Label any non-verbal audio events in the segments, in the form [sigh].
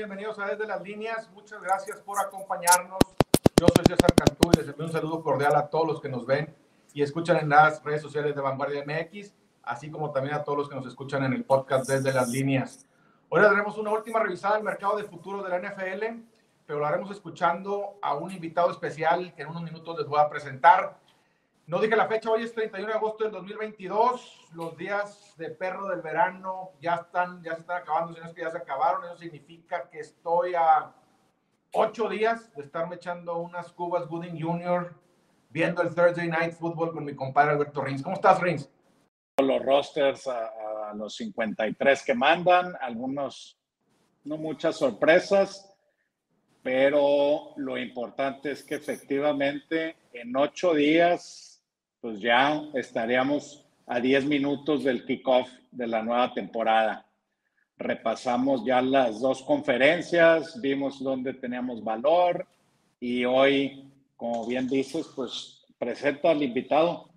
Bienvenidos a Desde las Líneas. Muchas gracias por acompañarnos. Yo soy César Cantú y les envío un saludo cordial a todos los que nos ven y escuchan en las redes sociales de Vanguardia MX, así como también a todos los que nos escuchan en el podcast Desde las Líneas. Hoy haremos una última revisada del mercado de futuro de la NFL, pero lo haremos escuchando a un invitado especial que en unos minutos les voy a presentar. No dije la fecha, hoy es 31 de agosto del 2022. Los días de perro del verano ya están, ya se están acabando, si no es que ya se acabaron. Eso significa que estoy a ocho días de estarme echando unas cubas Gooding Junior viendo el Thursday Night Football con mi compadre Alberto Rins. ¿Cómo estás, Rins? Los rosters a, a los 53 que mandan, algunos, no muchas sorpresas, pero lo importante es que efectivamente en ocho días pues ya estaríamos a 10 minutos del kickoff de la nueva temporada. Repasamos ya las dos conferencias, vimos dónde teníamos valor y hoy, como bien dices, pues presenta al invitado.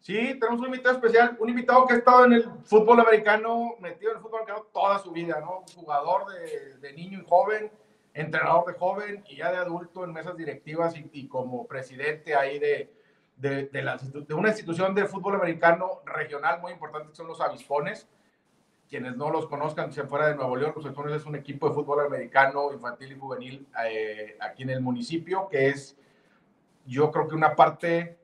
Sí, tenemos un invitado especial, un invitado que ha estado en el fútbol americano, metido en el fútbol americano toda su vida, ¿no? Jugador de, de niño y joven, entrenador de joven y ya de adulto en mesas directivas y, y como presidente ahí de, de, de, una institución de fútbol americano regional muy importante, que son los Avispones. Quienes no los conozcan, si fuera de Nuevo León, los Avispones es un equipo de fútbol americano infantil y juvenil eh, aquí en el municipio, que es, yo creo que una parte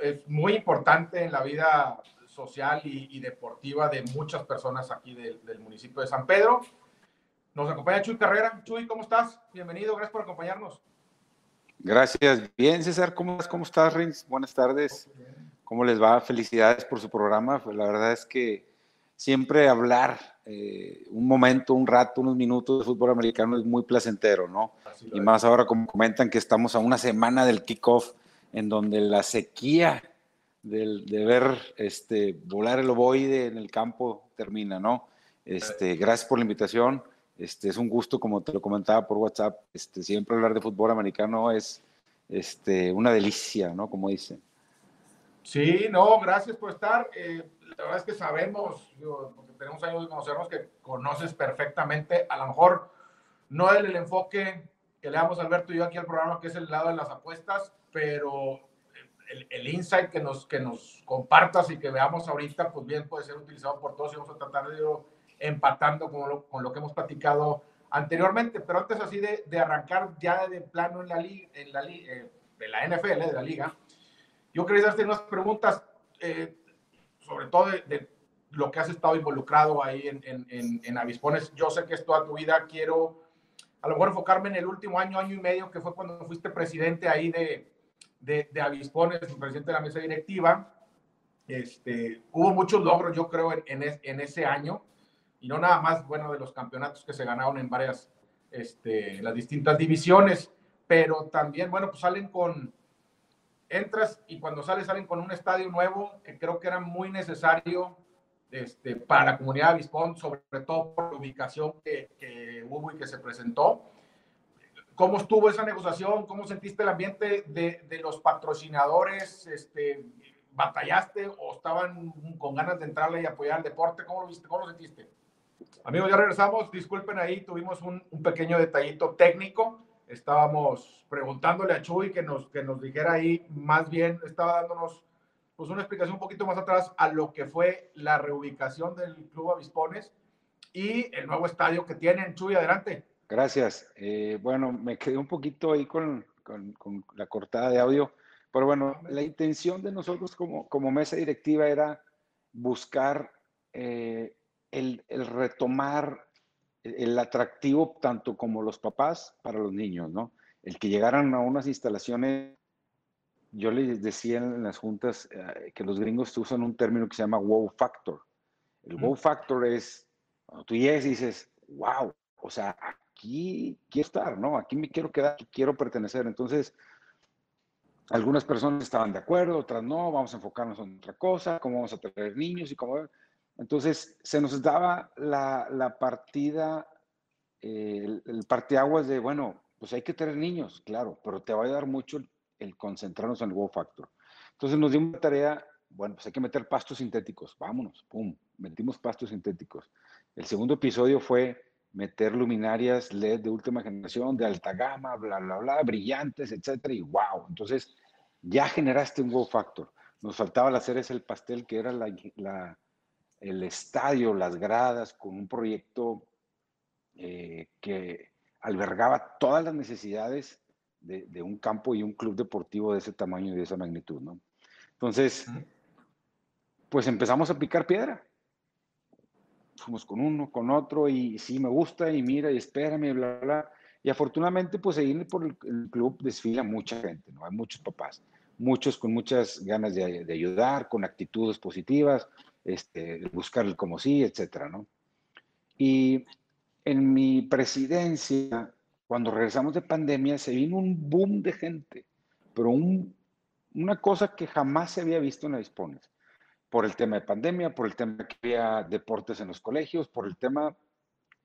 es muy importante en la vida social y, deportiva de muchas personas aquí de, del municipio de San Pedro. Nos acompaña Chuy Carrera. Chuy, ¿cómo estás? Bienvenido, gracias por acompañarnos. Gracias. Bien, César, ¿cómo, cómo estás, Rins? Buenas tardes. ¿Cómo les va? Felicidades por su programa. Pues la verdad es que siempre hablar eh, un momento, un rato, unos minutos de fútbol americano es muy placentero, ¿no? Y más ahora como comentan que estamos a una semana del kickoff en donde la sequía del, de ver este, volar el ovoide en el campo termina, ¿no? Este, gracias por la invitación. Este, es un gusto, como te lo comentaba por WhatsApp, este, siempre hablar de fútbol americano es este, una delicia, ¿no? Como dicen. Sí, no, gracias por estar. Eh, la verdad es que sabemos, digo, porque tenemos años de conocernos, que conoces perfectamente, a lo mejor no el, el enfoque que le damos Alberto y yo aquí al programa, que es el lado de las apuestas, pero el, el, insight que nos, que nos compartas y que veamos ahorita, pues bien puede ser utilizado por todos y vamos a tratar de empatando con lo, con lo que hemos platicado anteriormente, pero antes así de, de arrancar ya de plano en la, liga, en la, eh, de la NFL, de la liga, yo quería hacerte unas preguntas, eh, sobre todo de, de, lo que has estado involucrado ahí en, en, en, en, Avispones. Yo sé que es toda tu vida, quiero a lo mejor enfocarme en el último año, año y medio, que fue cuando fuiste presidente ahí de, de, de Avispones, presidente de la mesa directiva. Este, hubo muchos logros, yo creo, en, en ese año y no nada más, bueno, de los campeonatos que se ganaron en varias, este, las distintas divisiones, pero también, bueno, pues salen con, entras y cuando sales salen con un estadio nuevo que creo que era muy necesario este, para la comunidad de Avispón, sobre todo por la ubicación que, que, hubo y que se presentó. ¿Cómo estuvo esa negociación? ¿Cómo sentiste el ambiente de, de los patrocinadores? Este, ¿Batallaste o estaban con ganas de entrarle y apoyar el deporte? ¿Cómo lo viste? ¿Cómo lo sentiste? Amigos, ya regresamos. Disculpen ahí, tuvimos un, pequeño detallito técnico. Estábamos preguntándole a Chuy que nos, que nos dijera ahí, más bien estaba dándonos pues, una explicación un poquito más atrás a lo que fue la reubicación del Club Avispones y el nuevo estadio que tienen. Chuy, adelante. Gracias. Eh, bueno, me quedé un poquito ahí con, con, con, la cortada de audio, pero bueno, la intención de nosotros como, como mesa directiva era buscar eh, el, el, retomar el atractivo tanto como los papás para los niños, ¿no? El que llegaran a unas instalaciones, yo les decía en las juntas eh, que los gringos usan un término que se llama wow factor. El wow factor es, cuando tú llegas y dices, wow, o sea, aquí quiero estar, ¿no? Aquí me quiero quedar, aquí quiero pertenecer. Entonces, algunas personas estaban de acuerdo, otras no, vamos a enfocarnos en otra cosa, cómo vamos a traer niños y cómo... Entonces, se nos daba la, la partida, eh, el, el de, bueno, pues hay que tener niños, claro, pero te va a ayudar mucho el, el concentrarnos en el wow factor. Entonces nos dio una tarea, bueno, pues hay que meter pastos sintéticos, vámonos, pum, metimos pastos sintéticos. El segundo episodio fue meter luminarias LED de última generación, de alta gama, bla, bla, bla, brillantes, etcétera, y wow. Entonces, ya generaste un wow factor. Nos faltaba la cereza el pastel, que era la, el estadio, las gradas, con un proyecto eh, que albergaba todas las necesidades de, un campo y un club deportivo de ese tamaño y de esa magnitud, ¿no? Entonces, pues empezamos a picar piedra. Fuimos con uno, con otro, y sí, me gusta, y mira, y espérame, bla, bla. Y afortunadamente, pues ahí por el, club desfila mucha gente, ¿no? Hay muchos papás, muchos con muchas ganas de, ayudar, con actitudes positivas, este, buscar el como sí, etcétera, ¿no? Y en mi presidencia, cuando regresamos de pandemia, se vino un boom de gente, pero una cosa que jamás se había visto en la Dispones, por el tema de pandemia, por el tema que había deportes en los colegios, por el tema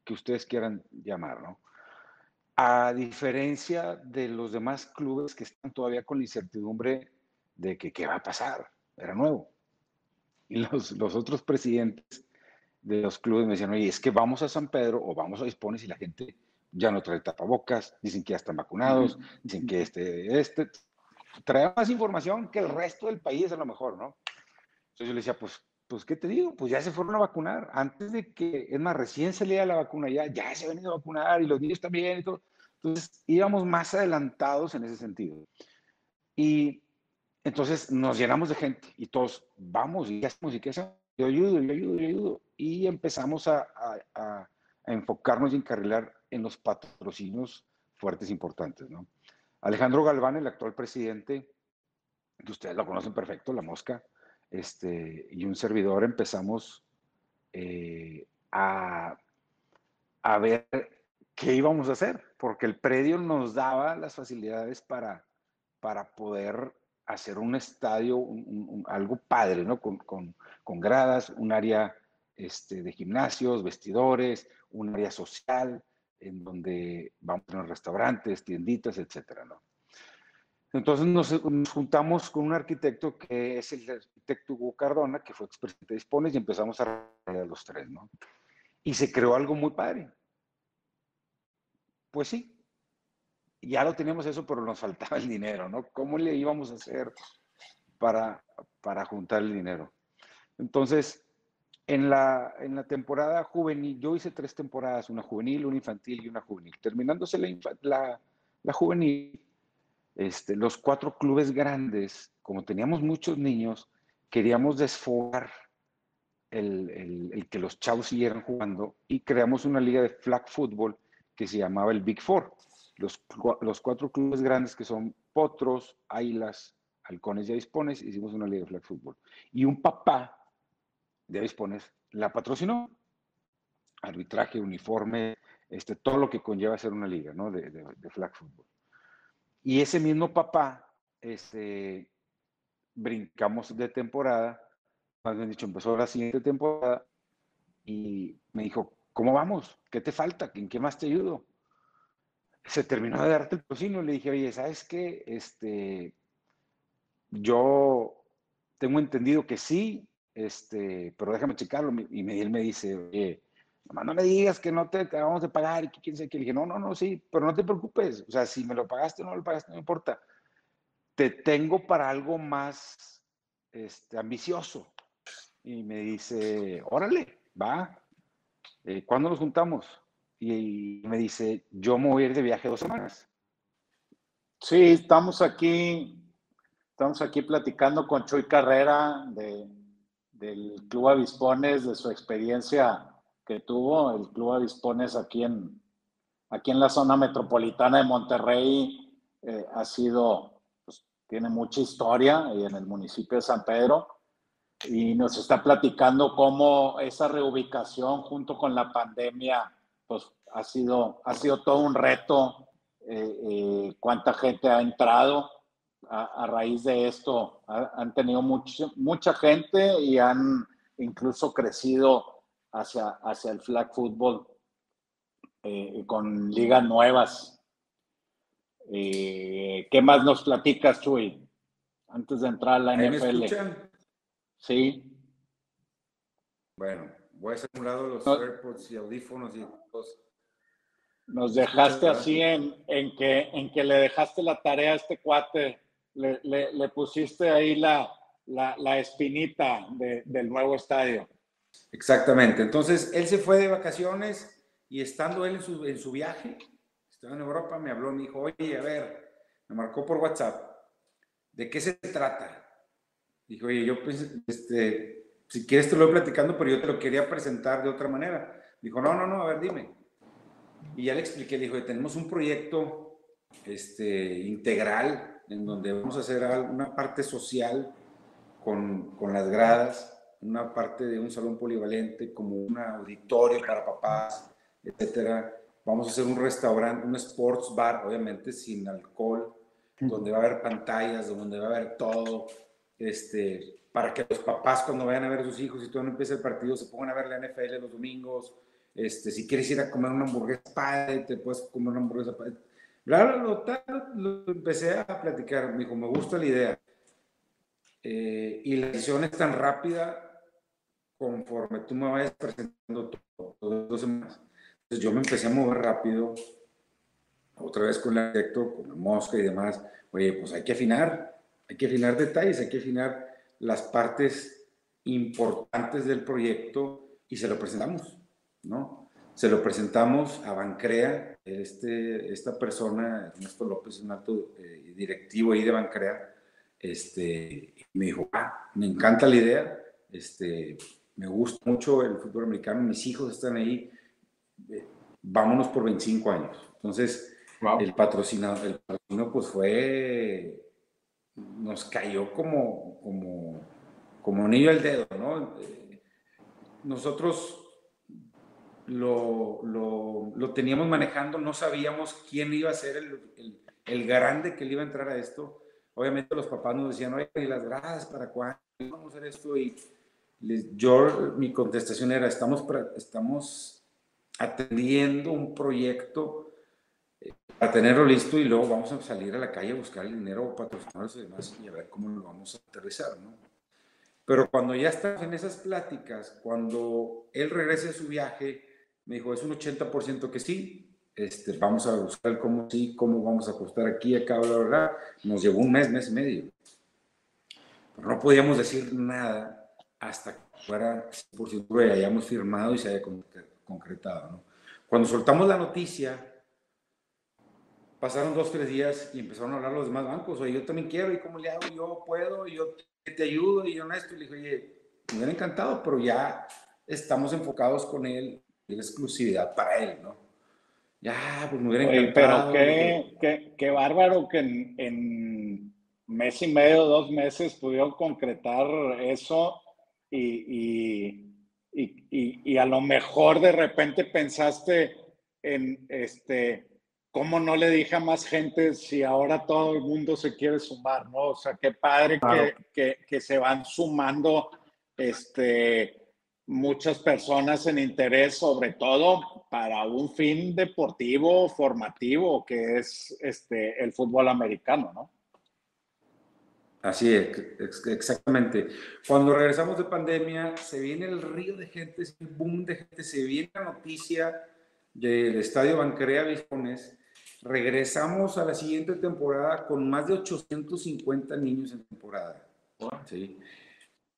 que ustedes quieran llamar, ¿no? A diferencia de los demás clubes que están todavía con la incertidumbre de que qué va a pasar, era nuevo. Y los, los otros presidentes de los clubes me decían, oye, es que vamos a San Pedro o vamos a Dispones y la gente ya no trae tapabocas, dicen que ya están vacunados, dicen que este, este, trae más información que el resto del país a lo mejor, ¿no? Entonces yo le decía, pues, pues, ¿qué te digo? Pues ya se fueron a vacunar. Antes de que, es más, recién salía la vacuna ya, ya se ha venido a vacunar y los niños también y todo. Entonces íbamos más adelantados en ese sentido. Y entonces nos llenamos de gente y todos, vamos, y hacemos, y qué hacemos, yo ayudo, yo ayudo, yo ayudo. Y empezamos a enfocarnos y encarrilar en los patrocinios fuertes importantes, ¿no? Alejandro Galván, el actual presidente, que ustedes lo conocen perfecto, La Mosca, este, y un servidor empezamos eh, a, a ver qué íbamos a hacer, porque el predio nos daba las facilidades para, para poder hacer un estadio, algo padre, ¿no? Con, con, con, gradas, un área este, de gimnasios, vestidores, un área social, en donde vamos a tener restaurantes, tienditas, etcétera, ¿no? Entonces nos, juntamos con un arquitecto que es el arquitecto Hugo Cardona, que fue expresidente de Dispones, y empezamos a los tres, ¿no? Y se creó algo muy padre. Pues sí, ya lo teníamos eso, pero nos [laughs] faltaba el dinero, ¿no? ¿Cómo le íbamos a hacer para, para juntar el dinero? Entonces, en la, en la temporada juvenil, yo hice tres temporadas, una juvenil, una infantil y una juvenil. Terminándose la, la, juvenil, este, los cuatro clubes grandes, como teníamos muchos niños, queríamos desfogar el, el, el, que los chavos siguieran jugando y creamos una liga de flag football que se llamaba el Big Four. Los, los cuatro clubes grandes que son Potros, Águilas, Halcones y Avispones, hicimos una liga de flag football. Y un papá de dispones, la patrocinó. Arbitraje, uniforme, este, todo lo que conlleva ser una liga ¿no? de, de, flag football. Y ese mismo papá, este, brincamos de temporada, más bien dicho, empezó la siguiente temporada y me dijo, ¿cómo vamos? ¿Qué te falta? ¿En qué más te ayudo? Se terminó de darte el patrocinio. Le dije, oye, ¿sabes qué? Este, yo tengo entendido que sí, este, pero déjame checarlo. Y él me dice, oye, no me digas que no te acabamos de pagar y que quién sabe qué. Le dije, no, no, no, sí, pero no te preocupes. O sea, si me lo pagaste o no lo pagaste, no importa. Te tengo para algo más este, ambicioso. Y me dice, órale, va. Eh, ¿Cuándo nos juntamos? Y, me dice, yo me voy a ir de viaje dos semanas. Sí, estamos aquí, estamos aquí platicando con Chuy Carrera de, del Club Avispones, de su experiencia que tuvo. El Club Avispones aquí en, aquí en la zona metropolitana de Monterrey eh, ha sido, pues, tiene mucha historia y en el municipio de San Pedro. Y nos está platicando cómo esa reubicación junto con la pandemia, pues ha sido, ha sido todo un reto. Eh, eh, cuánta gente ha entrado a, raíz de esto han tenido mucha gente y han incluso crecido hacia, hacia el flag football eh, con ligas nuevas. ¿Qué más nos platicas, Chuy? Antes de entrar a la NFL. Sí. Bueno, voy a hacer un lado los AirPods y audífonos y todos Nos dejaste así en, en, que, en que le dejaste la tarea a este cuate, le, le, pusiste ahí la, la, la espinita del nuevo estadio. Exactamente. Entonces, él se fue de vacaciones y estando él en su, en su viaje, estaba en Europa, me habló, me dijo, oye, a ver, me marcó por WhatsApp, ¿de qué se trata? Dijo, oye, yo pues, este, si quieres te lo voy platicando, pero yo te lo quería presentar de otra manera. Dijo, no, no, no, a ver, dime. Y ya le expliqué, dijo, tenemos un proyecto este, integral en donde vamos a hacer una parte social con, con las gradas, una parte de un salón polivalente como un auditorio para papás, etcétera. Vamos a hacer un restaurante, un sports bar, obviamente sin alcohol, donde va a haber pantallas, donde va a haber todo, este, para que los papás cuando vayan a ver a sus hijos y todo no empiece el partido se pongan a ver la NFL los domingos. Este, si quieres ir a comer una hamburguesa padre, te puedes comer una hamburguesa padre. Claro, lo, empecé a platicar, me dijo, me gusta la idea. Eh, y la decisión es tan rápida conforme tú me vayas presentando todo, dos semanas. Entonces yo me empecé a mover rápido, otra vez con el arquitecto, con la mosca y demás. Oye, pues hay que afinar, hay que afinar detalles, hay que afinar las partes importantes del proyecto y se lo presentamos, ¿no? Se lo presentamos a Bancrea, este, esta persona, Ernesto López, un alto eh, directivo ahí de Bancrea, este, me dijo, ah, me encanta la idea, este, me gusta mucho el fútbol americano, mis hijos están ahí, vámonos por 25 años. Entonces, el patrocinador, el patrocinio pues fue, nos cayó como, como, como anillo al dedo, ¿no? Nosotros lo, lo, lo, teníamos manejando, no sabíamos quién iba a ser el, el, el, grande que le iba a entrar a esto. Obviamente los papás nos decían, oye, ¿y las gradas para cuándo vamos a hacer esto? Y yo, mi contestación era, estamos, estamos atendiendo un proyecto para tenerlo listo y luego vamos a salir a la calle a buscar el dinero, patrocinadores y demás y a ver cómo lo vamos a aterrizar, ¿no? Pero cuando ya estás en esas pláticas, cuando él regrese de su viaje, me dijo, es un 80% que sí, este, vamos a buscar cómo sí, cómo vamos a ajustar aquí, acá, bla, bla, bla. Nos llevó un mes, mes y medio. Pero no podíamos decir nada hasta que fuera por seguro y hayamos firmado y se haya concretado. ¿no? Cuando soltamos la noticia, pasaron dos, tres días y empezaron a hablar los demás bancos. Oye, yo también quiero, ¿y cómo le hago? Yo puedo, y yo te ayudo, y yo no esto. Y le dije, oye, me hubiera encantado, pero ya estamos enfocados con él, y la exclusividad para él, ¿no? Ya, pues me hubiera encantado. pero qué, qué, qué, bárbaro que en, en mes y medio, dos meses pudieron concretar eso y, y, y, a lo mejor de repente pensaste en, este, ¿cómo no le dije a más gente si ahora todo el mundo se quiere sumar, ¿no? O sea, qué padre que, que, que, se van sumando este, muchas personas en interés, sobre todo para un fin deportivo, formativo, que es este, el fútbol americano, ¿no? Así es, exactamente. Cuando regresamos de pandemia, se viene el río de gente, el boom de gente, se viene la noticia del Estadio Bancrea Vispones. Regresamos a la siguiente temporada con más de 850 niños en temporada. ¿sí?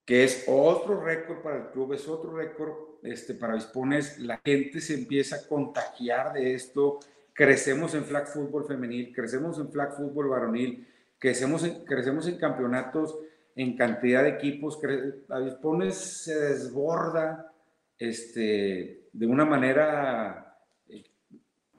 Que es otro récord para el club, es otro récord este, para Vispones. La gente se empieza a contagiar de esto. Crecemos en flag fútbol femenil, crecemos en flag fútbol varonil crecemos en, crecemos en campeonatos, en cantidad de equipos, Avispones se desborda este, de una manera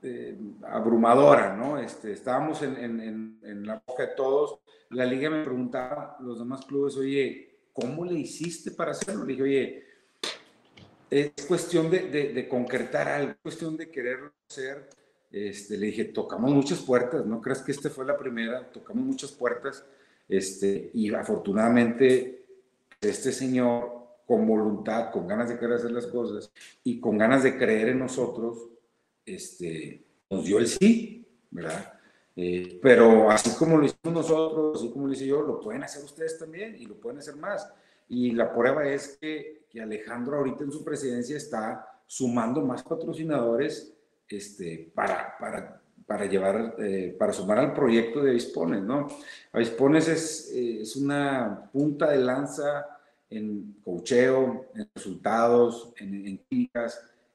eh, abrumadora, ¿no? Este, estábamos en, la boca de todos, la liga me preguntaba, los demás clubes, oye, ¿cómo le hiciste para hacerlo? Le dije, oye, es cuestión de, concretar algo, es cuestión de quererlo hacer este, le dije, tocamos muchas puertas, no creas que esta fue la primera, tocamos muchas puertas, este, y afortunadamente este señor con voluntad, con ganas de querer hacer las cosas y con ganas de creer en nosotros, este, nos dio el sí, ¿verdad? Eh, pero así como lo hicimos nosotros, así como lo hice yo, lo pueden hacer ustedes también y lo pueden hacer más. Y la prueba es que, Alejandro ahorita en su presidencia está sumando más patrocinadores este, para, para, para llevar, eh, para sumar al proyecto de Avispones, ¿no? Avispones es, es una punta de lanza en cocheo, en resultados, en, en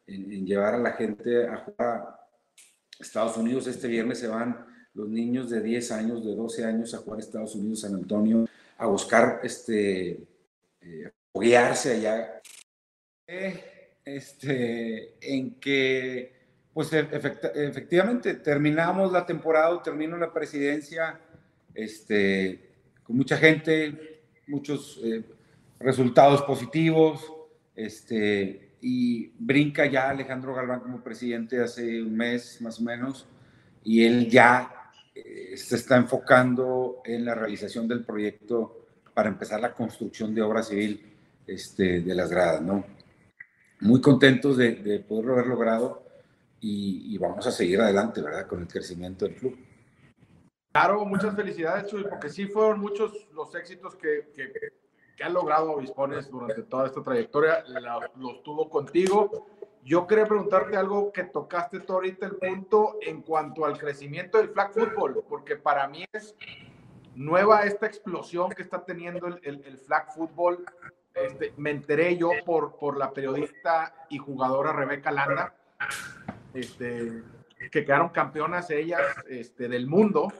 en, llevar a la gente a jugar a Estados Unidos. Este viernes se van los niños de 10 años, de 12 años a jugar a Estados Unidos, San Antonio, a buscar este, eh, allá. Este, en que, pues efectivamente, terminamos la temporada, termino la presidencia, este, con mucha gente, muchos eh, resultados positivos, este, y brinca ya Alejandro Galván como presidente hace un mes más o menos, y él ya eh, se está enfocando en la realización del proyecto para empezar la construcción de obra civil este, de las gradas, ¿no? Muy contentos de, de poderlo haber logrado y, vamos a seguir adelante, ¿verdad? Con el crecimiento del club. Claro, muchas felicidades, Chuy, porque sí fueron muchos los éxitos que que ha logrado Obispones durante toda esta trayectoria, los tuvo contigo. Yo quería preguntarte algo que tocaste tú ahorita, el punto en cuanto al crecimiento del flag football, porque para mí es nueva esta explosión que está teniendo el, el, flag football. Este, me enteré yo por, por la periodista y jugadora Rebeca Landa, este, que quedaron campeonas ellas este, del mundo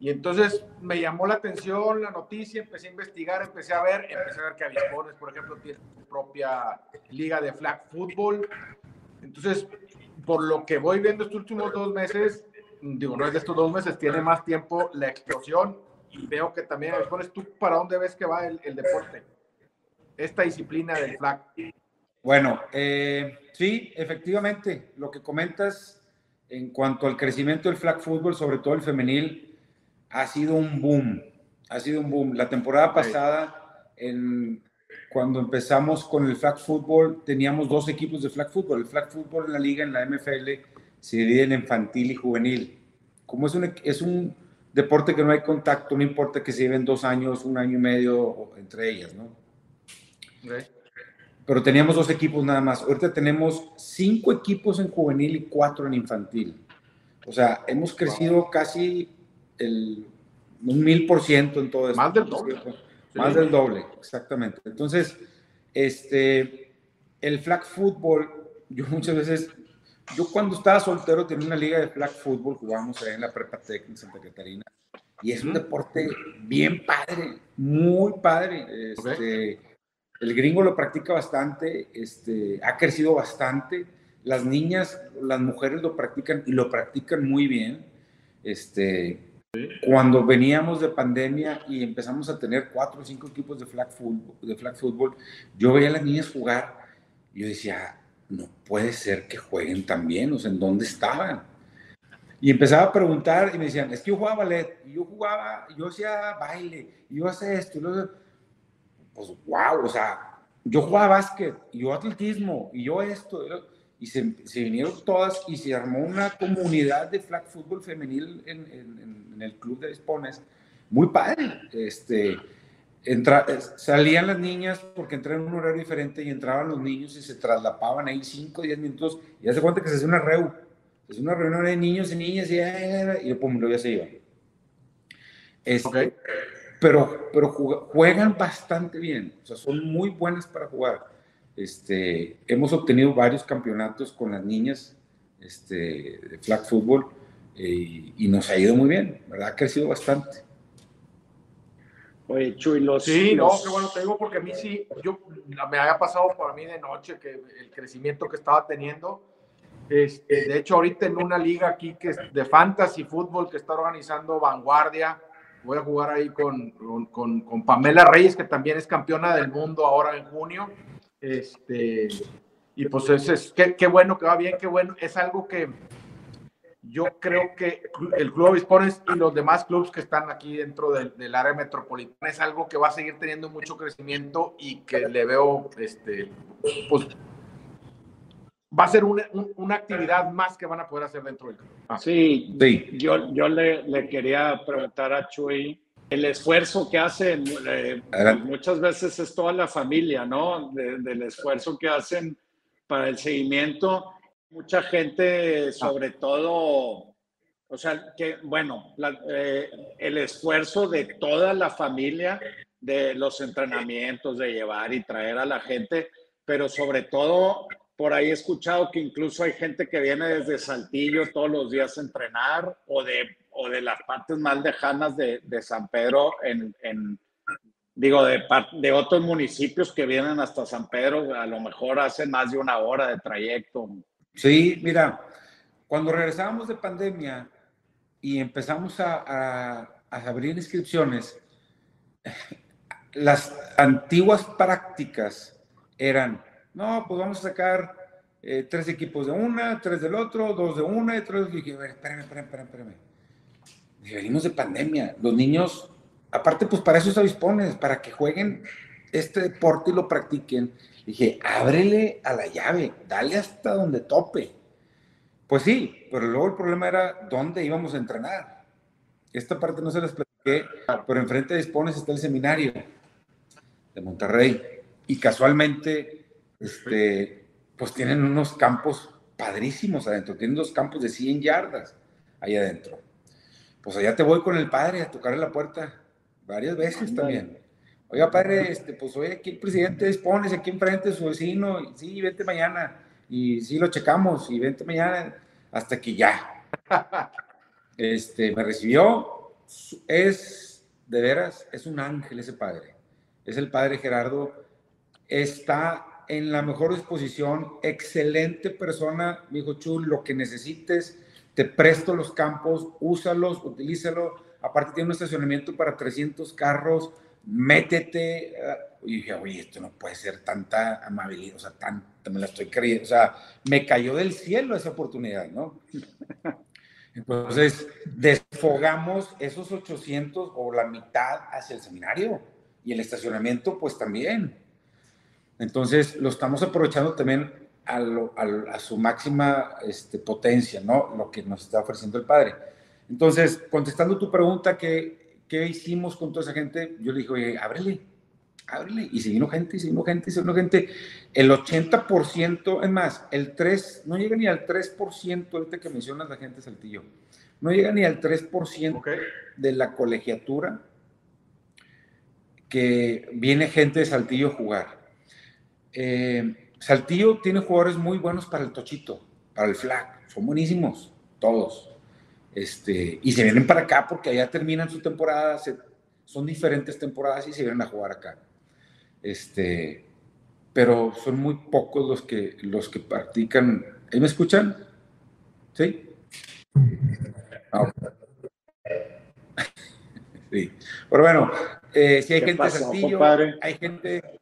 y entonces me llamó la atención la noticia, empecé a investigar, empecé a ver, empecé a ver que Avispones, por ejemplo, tiene su propia liga de flag football. Entonces, por lo que voy viendo estos últimos dos meses, digo, no es de estos dos meses, tiene más tiempo la explosión y veo que también Avispones, ¿tú para dónde ves que va el, el deporte? Esta disciplina del flag. Bueno, eh, sí, efectivamente, lo que comentas en cuanto al crecimiento del flag football, sobre todo el femenil, ha sido un boom, ha sido un boom. La temporada pasada, en, cuando empezamos con el flag football, teníamos dos equipos de flag football. El flag football en la liga, en la MFL, se divide en infantil y juvenil. Como es un, es un deporte que no hay contacto, no importa que se lleven dos años, un año y medio entre ellas, ¿no? Pero teníamos dos equipos nada más. Ahorita tenemos cinco equipos en juvenil y cuatro en infantil. O sea, hemos crecido casi el, un mil por ciento en todo esto. Más del doble. Más del doble, exactamente. Entonces, este, el flag football, yo muchas veces, yo cuando estaba soltero tenía una liga de flag football, jugábamos en la Prepa Tech en Santa Catarina, y es un deporte bien padre, muy padre. Este, El gringo lo practica bastante, este, ha crecido bastante. Las niñas, las mujeres lo practican y lo practican muy bien. Este, cuando veníamos de pandemia y empezamos a tener cuatro o cinco equipos de flag football, de flag football yo veía a las niñas jugar y yo decía, no puede ser que jueguen tan bien, o sea, ¿en dónde estaban? Y empezaba a preguntar y me decían, es que yo jugaba ballet, y yo jugaba, yo hacía baile, y yo hacía esto, y luego, pues wow, o sea, yo jugaba básquet, y yo atletismo, y yo esto, y y se, vinieron todas y se armó una comunidad de flag fútbol femenil en, en, el club de Dispones, muy padre. Este, entra, salían las niñas porque entraban en un horario diferente y entraban los niños y se traslapaban ahí 5 o 10 minutos y ya se cuenta que se hace una reu, se hace una reunión de niños y niñas y, y, y pum, ya se iban. Este, pero, pero juegan bastante bien, o sea, son muy buenas para jugar. Este, hemos obtenido varios campeonatos con las niñas este, de flag football eh, y nos ha ido muy bien, ¿verdad? Ha crecido bastante. Oye, Chuy, los... Sí, no, qué bueno te digo, porque a mí sí, yo me había pasado por mí de noche que el crecimiento que estaba teniendo. Este, de hecho, ahorita en una liga aquí que es de fantasy fútbol que está organizando Vanguardia, voy a jugar ahí con, con, con Pamela Reyes, que también es campeona del mundo ahora en junio. Este, y pues es, es qué, qué, bueno que va bien, qué bueno. Es algo que yo creo que el Club Obispones y los demás clubes que están aquí dentro del, del, área metropolitana es algo que va a seguir teniendo mucho crecimiento y que le veo, este, pues, va a ser una, una, actividad más que van a poder hacer dentro del club. Ah. Sí, sí, yo, yo le, le quería preguntar a Chuy el esfuerzo que hacen, eh, muchas veces es toda la familia, ¿no? del esfuerzo que hacen para el seguimiento mucha gente, sobre todo, o sea, que bueno, eh, el esfuerzo de toda la familia, de los entrenamientos, de llevar y traer a la gente, pero sobre todo, por ahí he escuchado que incluso hay gente que viene desde Saltillo todos los días a entrenar o de, o de las partes más lejanas de, de San Pedro en, en digo, de, de otros municipios que vienen hasta San Pedro, a lo mejor hacen más de una hora de trayecto. Sí, mira, cuando regresábamos de pandemia y empezamos a, a, a abrir inscripciones, las antiguas prácticas eran, no, pues vamos a sacar eh, tres equipos de una, tres del otro, dos de una y tres. Dije, espérame, espérame, espérame, espérame. Venimos de pandemia. Los niños aparte, pues para eso se dispones, para que jueguen este deporte y lo practiquen. Dije, ábrele a la llave, dale hasta donde tope. Pues sí, pero luego el problema era dónde íbamos a entrenar. Esta parte no se les platiqué, pero enfrente de Dispones está el seminario de Monterrey. Y casualmente, este, pues tienen unos campos padrísimos adentro. Tienen dos campos de 100 yardas ahí adentro. Pues allá te voy con el padre a tocarle la puerta varias veces también. Oiga, padre, este, pues hoy aquí el presidente dispone aquí enfrente de su vecino, y sí, vente mañana, y sí lo checamos, y vente mañana, hasta que ya. [laughs] Este, me recibió, es, de veras, es un ángel ese padre. Es el padre Gerardo, está en la mejor disposición, excelente persona, me dijo Chul, lo que necesites, te presto los campos, úsalos, utilízalo aparte tiene un estacionamiento para 300 carros, métete. Y dije, oye, esto no puede ser tanta amabilidad, o sea, tanta, me la estoy creyendo, o sea, me cayó del cielo esa oportunidad, ¿no? Entonces, desfogamos esos 800 o la mitad hacia el seminario y el estacionamiento, pues también. Entonces, lo estamos aprovechando también a, a, su máxima este, potencia, ¿no? Lo que nos está ofreciendo el Padre. Entonces, contestando tu pregunta, ¿qué, ¿qué, hicimos con toda esa gente? Yo le dije, oye, ábrele, ábrele. Y se vino gente, y se vino gente, y se vino gente. El 80%, es más, el 3, no llega ni al 3%, ahorita que mencionas la gente Saltillo, no llega ni al 3% de la colegiatura que viene gente de Saltillo a jugar. Eh, Saltillo tiene jugadores muy buenos para el tochito, para el flag, son buenísimos, todos. Este, y se vienen para acá porque allá terminan su temporada, son diferentes temporadas y se vienen a jugar acá. Este, pero son muy pocos los que, los que practican. ¿Ahí me escuchan? ¿Sí? Ah, [laughs] sí. Pero bueno, eh, si hay gente de Saltillo, hay gente,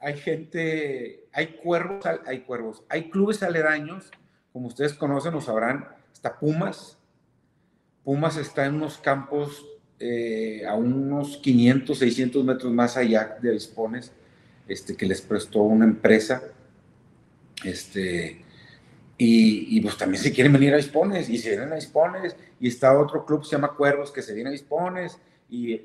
hay gente, hay cuervos, hay cuervos, hay clubes aledaños, como ustedes conocen o sabrán, está Pumas, Pumas está en unos campos eh, a unos 500, 600 metros más allá de Avispones, este, que les prestó una empresa. Este, y, pues también se quieren venir a Avispones, y se vienen a Avispones, y está otro club que se llama Cuervos, que se viene a Avispones, y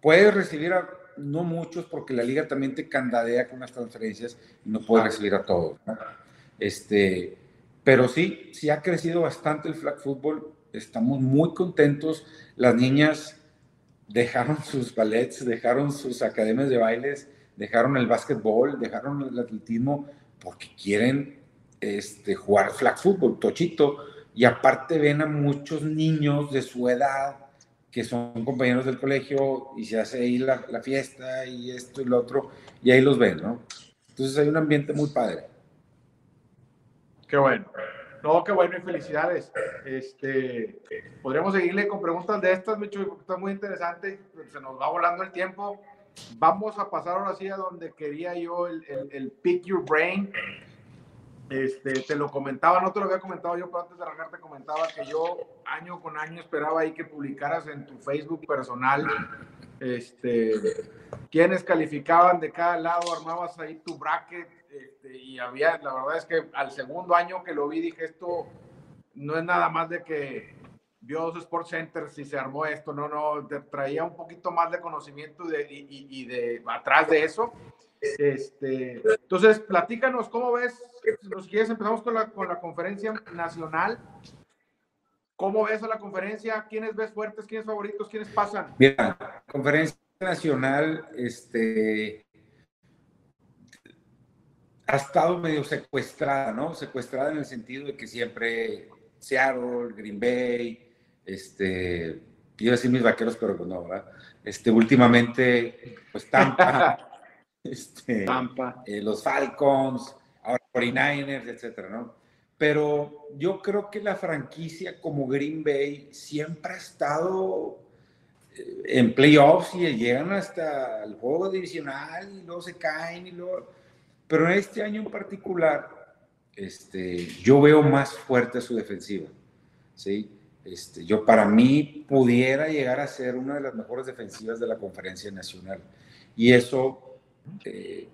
puedes recibir a no muchos, porque la liga también te candadea con las transferencias, y no puedes recibir a todos. Este, pero sí, sí ha crecido bastante el flag football estamos muy contentos. Las niñas dejaron [laughs] sus ballets, dejaron sus academias de bailes, dejaron el básquetbol, dejaron el atletismo porque quieren este, jugar flag football, tochito. Y aparte ven a muchos niños de su edad que son compañeros del colegio y se hace ahí la, fiesta y esto y lo otro, y ahí los ven, ¿no? Entonces hay un ambiente muy padre. Qué bueno. No, qué bueno y felicidades. Este, podríamos seguirle con preguntas de estas, Micho, porque está muy interesante. Se nos va volando el tiempo. Vamos a pasar ahora sí a donde quería yo el, Pick Your Brain. Este, te lo comentaba, no te lo había comentado yo, pero antes de arrancar te comentaba que yo año con año esperaba ahí que publicaras en tu Facebook personal este, quienes calificaban de cada lado, armabas ahí tu bracket este, y había, la verdad es que al segundo año que lo vi dije, esto no es nada más de que vio dos Sports Centers y se armó esto, no, no, traía un poquito más de conocimiento de, y, de atrás de eso. Este, entonces, platícanos, ¿cómo ves? Si quieres, empezamos con la, con la conferencia nacional. ¿Cómo ves a la conferencia? ¿Quiénes ves fuertes? ¿Quiénes favoritos? ¿Quiénes pasan? Mira, conferencia nacional, este, ha estado medio secuestrada, ¿no? Secuestrada en el sentido de que siempre Seattle, Green Bay, este, iba a decir mis vaqueros, pero pues no, ¿verdad? Este, últimamente, pues Tampa, [laughs] [laughs] este, Tampa. Eh, los Falcons, ahora 49ers, etcétera, ¿no? Pero yo creo que la franquicia como Green Bay siempre ha estado eh, en playoffs y llegan hasta el juego divisional y luego se caen y luego pero en este año en particular, este, yo veo más fuerte su defensiva. ¿sí? Este, yo para mí pudiera llegar a ser una de las mejores defensivas de la conferencia nacional. Y eso, eh,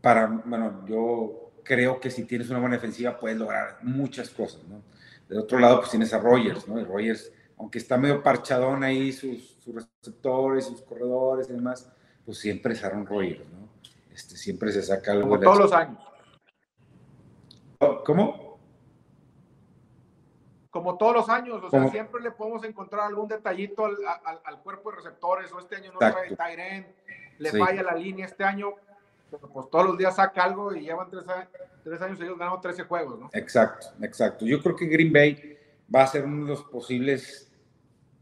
para, bueno, yo creo que si tienes una buena defensiva puedes lograr muchas cosas, ¿no? Del otro lado, pues tienes a Rogers, ¿no? Y Rogers, aunque está medio parchadón ahí, sus, sus receptores, sus corredores y demás, pues siempre es Aaron Rodgers, ¿no? Este, siempre se saca algo. Como todos los años. ¿Cómo? Como todos los años, o sea, siempre le podemos encontrar algún detallito al, al, cuerpo de receptores, o este año no trae Tyren, le falla la línea este año, pues todos los días saca algo y llevan tres, tres años ellos ganando 13 juegos, ¿no? Exacto, exacto. Yo creo que Green Bay va a ser uno de los posibles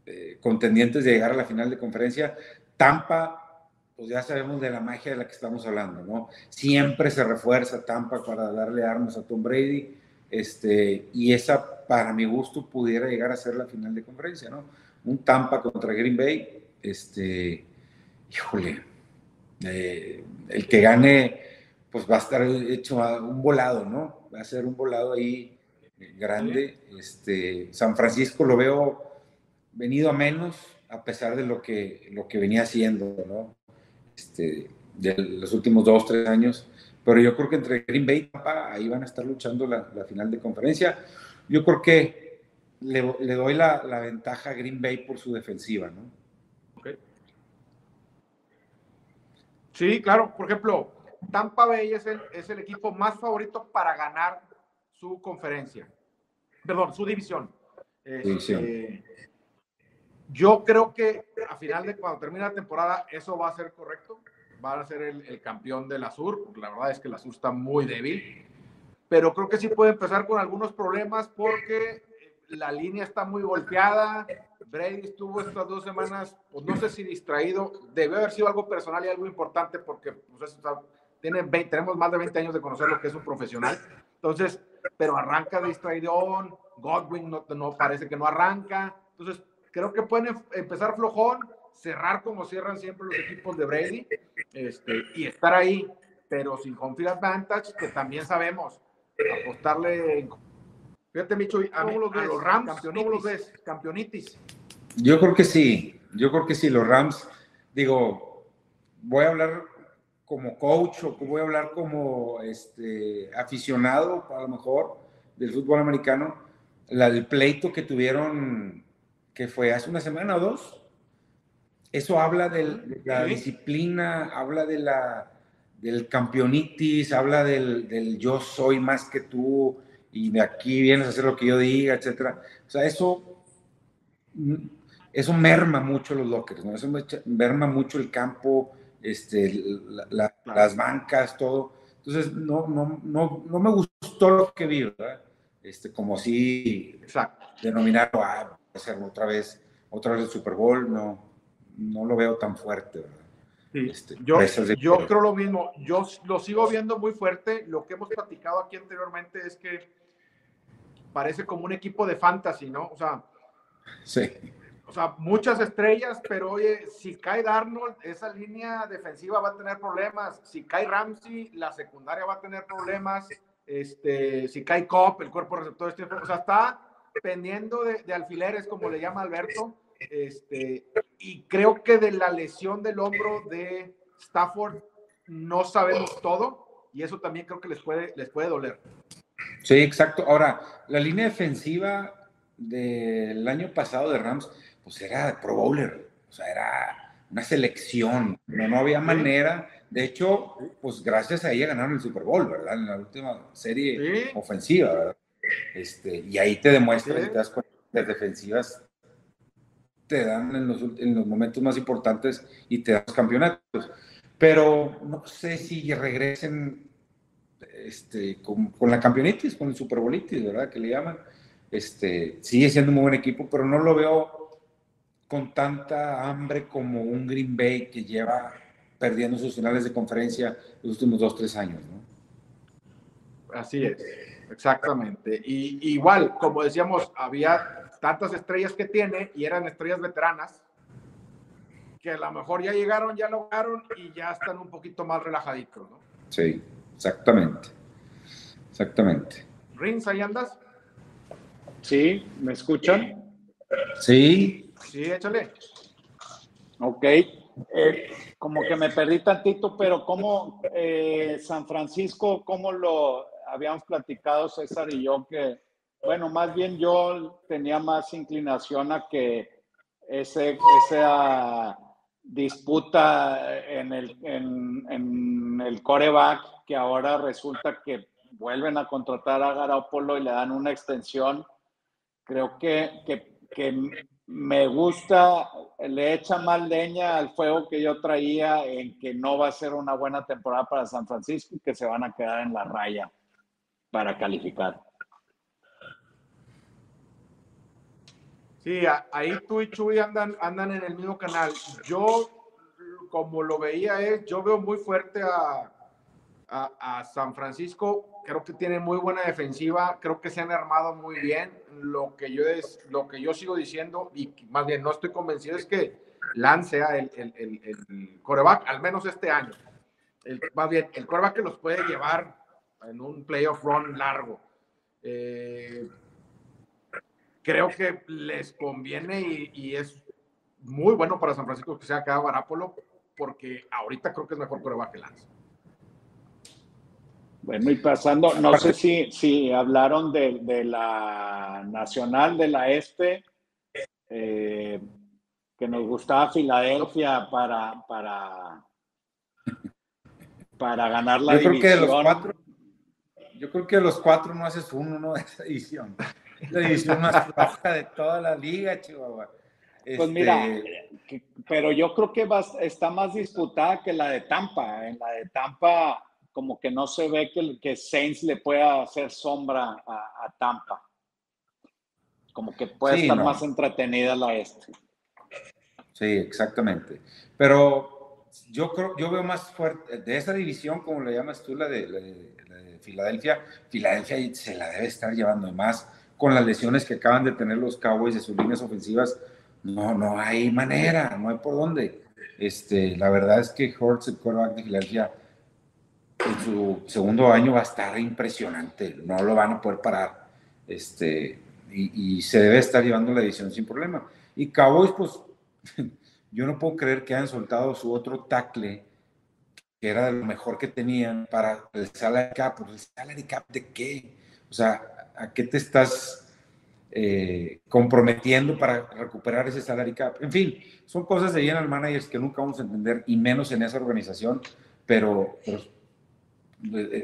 eh, contendientes de llegar a la final de conferencia. Tampa pues ya sabemos de la magia de la que estamos hablando, ¿no? Siempre se refuerza Tampa para darle armas a Tom Brady, este, y esa, para mi gusto, pudiera llegar a ser la final de conferencia, ¿no? Un Tampa contra Green Bay, este, híjole, eh, el que gane, pues va a estar hecho un volado, ¿no? Va a ser un volado ahí grande. Este, San Francisco lo veo venido a menos, a pesar de lo que, lo que venía haciendo, ¿no? este, de los últimos dos, tres años. Pero yo creo que entre Green Bay y Tampa ahí van a estar luchando la, la final de conferencia. Yo creo que le, le doy la, la, ventaja a Green Bay por su defensiva, ¿no? Sí, claro. Por ejemplo, Tampa Bay es el, es el equipo más favorito para ganar su conferencia. Perdón, su división. división. Este, yo creo que a final de cuando termine la temporada, eso va a ser correcto. Va a ser el, campeón de la Sur, porque la verdad es que la Sur está muy débil. Pero creo que sí puede empezar con algunos problemas porque la línea está muy golpeada. Brady estuvo estas dos semanas, pues no sé si distraído, debe haber sido algo personal y algo importante porque pues, tiene tenemos más de 20 años de conocer lo que es un profesional. Entonces, pero arranca distraído, Godwin no, no parece que no arranca. Entonces, Creo que pueden empezar flojón, cerrar como cierran siempre los equipos de Brady este, y estar ahí, pero sin field advantage, que también sabemos apostarle. Fíjate, Micho, a, los, Rams, ¿cómo los ves? Campeonitis. Yo creo que sí, yo creo que sí, los Rams, digo, voy a hablar como coach o voy a hablar como este, aficionado, a lo mejor, del fútbol americano, la, el pleito que tuvieron que fue hace una semana o dos. Eso habla de la disciplina, habla de la, del campeonitis, habla del, del, yo soy más que tú y de aquí vienes a hacer lo que yo diga, etcétera. O sea, eso, eso merma mucho los lockers, ¿no? Eso merma mucho el campo, este, las bancas, todo. Entonces, no, no, no, no me gustó lo que vi, ¿verdad? Este, como si denominarlo, ah, hacer otra vez, otra vez el Super Bowl, no, no lo veo tan fuerte, este, yo, yo creo lo mismo, yo lo sigo viendo muy fuerte, lo que hemos platicado aquí anteriormente es que parece como un equipo de fantasy, ¿no? O sea, sí. O sea, muchas estrellas, pero oye, si cae Darnold, esa línea defensiva va a tener problemas. Si cae Ramsey, la secundaria va a tener problemas. Este, si cae Cop, el cuerpo receptor, este, o sea, está pendiendo de, alfileres, como le llama Alberto, este, y creo que de la lesión del hombro de Stafford no sabemos todo, y eso también creo que les puede, les puede doler. Sí, exacto. Ahora, la línea defensiva del año pasado de Rams, pues era Pro Bowler, o sea, era una selección, no, no había manera De hecho, pues gracias a ella ganaron el Super Bowl, ¿verdad? En la última serie ofensiva, ¿verdad? Este, y ahí te demuestra, que las defensivas te dan en los, en los momentos más importantes y te dan los campeonatos. Pero no sé si regresen este, con, con, la campeonitis, con el superbolitis, ¿verdad? Que le llaman. Este, sigue siendo un muy buen equipo, pero no lo veo con tanta hambre como un Green Bay que lleva perdiendo sus finales de conferencia los últimos dos, tres años, ¿no? Así es, exactamente. Y igual, como decíamos, había tantas estrellas que tiene y eran estrellas veteranas que a lo mejor ya llegaron, ya lograron y ya están un poquito más relajaditos, ¿no? Sí, exactamente. Exactamente. Rins, ¿ahí andas? Sí, ¿me escuchan? Sí. Sí, échale. Ok. Eh, como que me perdí tantito, pero ¿cómo eh, San Francisco, cómo lo habíamos platicado César y yo que bueno, más bien yo tenía más inclinación a que ese, esa disputa en el, en, el coreback, que ahora resulta que vuelven a contratar a Garoppolo y le dan una extensión, creo que, que me gusta, le echa más leña al fuego que yo traía en que no va a ser una buena temporada para San Francisco y que se van a quedar en la raya para calificar. Sí, ahí tú y Chuy andan, andan en el mismo canal. Yo, como lo veía es, yo veo muy fuerte a, a, San Francisco. Creo que tiene muy buena defensiva. Creo que se han armado muy bien. Lo que yo, es, lo que yo sigo diciendo, y más bien no estoy convencido, es que Lance sea el, el, el, coreback, al menos este año. El, más bien, el coreback que los puede llevar en un playoff run largo. Eh, creo que les conviene y, es muy bueno para San Francisco que sea acá Barápolo, porque ahorita creo que es mejor prueba que Lance. Bueno, y pasando, no sé si, si hablaron de, la Nacional de la Este, eh, que nos gustaba Filadelfia para, para, para ganar la yo división. Creo que de los cuatro, yo creo que de los cuatro no haces uno, ¿no? [laughs] De esa edición la división más [laughs] floja de toda la liga, Chihuahua. Pues mira, este, pero yo creo que está más disputada que la de Tampa. En la de Tampa, como que no se ve que, que Saints le pueda hacer sombra a, Tampa. Como que puede estar más entretenida la este. Sí, exactamente. Pero yo creo, yo veo más fuerte, de esa división, como le llamas tú, la de, la de Filadelfia, Filadelfia se la debe estar llevando más con las lesiones que acaban de tener los Cowboys de sus líneas ofensivas, no, no hay manera, no hay por dónde. Este, la verdad es que Hortz, el quarterback de Filadelfia, en su segundo año va a estar impresionante, no lo van a poder parar. Este, y, se debe estar llevando la edición sin problema. Y Cowboys, pues, [laughs] yo no puedo creer que hayan soltado su otro tackle, que era lo mejor que tenían para el salary cap. ¿El salary cap de qué? O sea, a qué te estás eh, comprometiendo para recuperar ese salary cap. En fin, son cosas de general managers que nunca vamos a entender y menos en esa organización, pero, eh,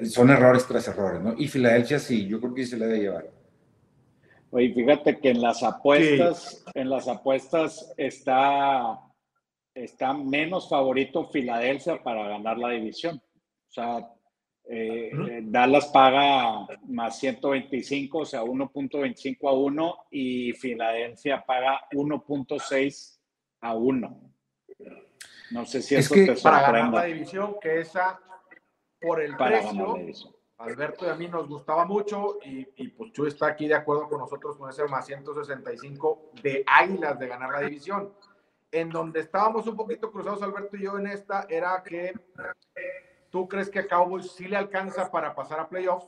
son errores tras errores, ¿no? Y Filadelfia sí, yo creo que se le debe llevar. Oye, fíjate que en las apuestas, en las apuestas está, está menos favorito Filadelfia para ganar la división. O sea, eh, eh, Dallas paga más 125, o sea, 1.25 a 1 y Filadelfia paga 1.6 a 1. No sé si es eso que para ganar la división, que esa por el precio, Alberto y a mí nos gustaba mucho y, y pues Chu está aquí de acuerdo con nosotros con ese más 165 de Águilas de ganar la división. En donde estábamos un poquito cruzados Alberto y yo en esta era que ¿Tú crees que a Cowboys sí le alcanza para pasar a playoffs?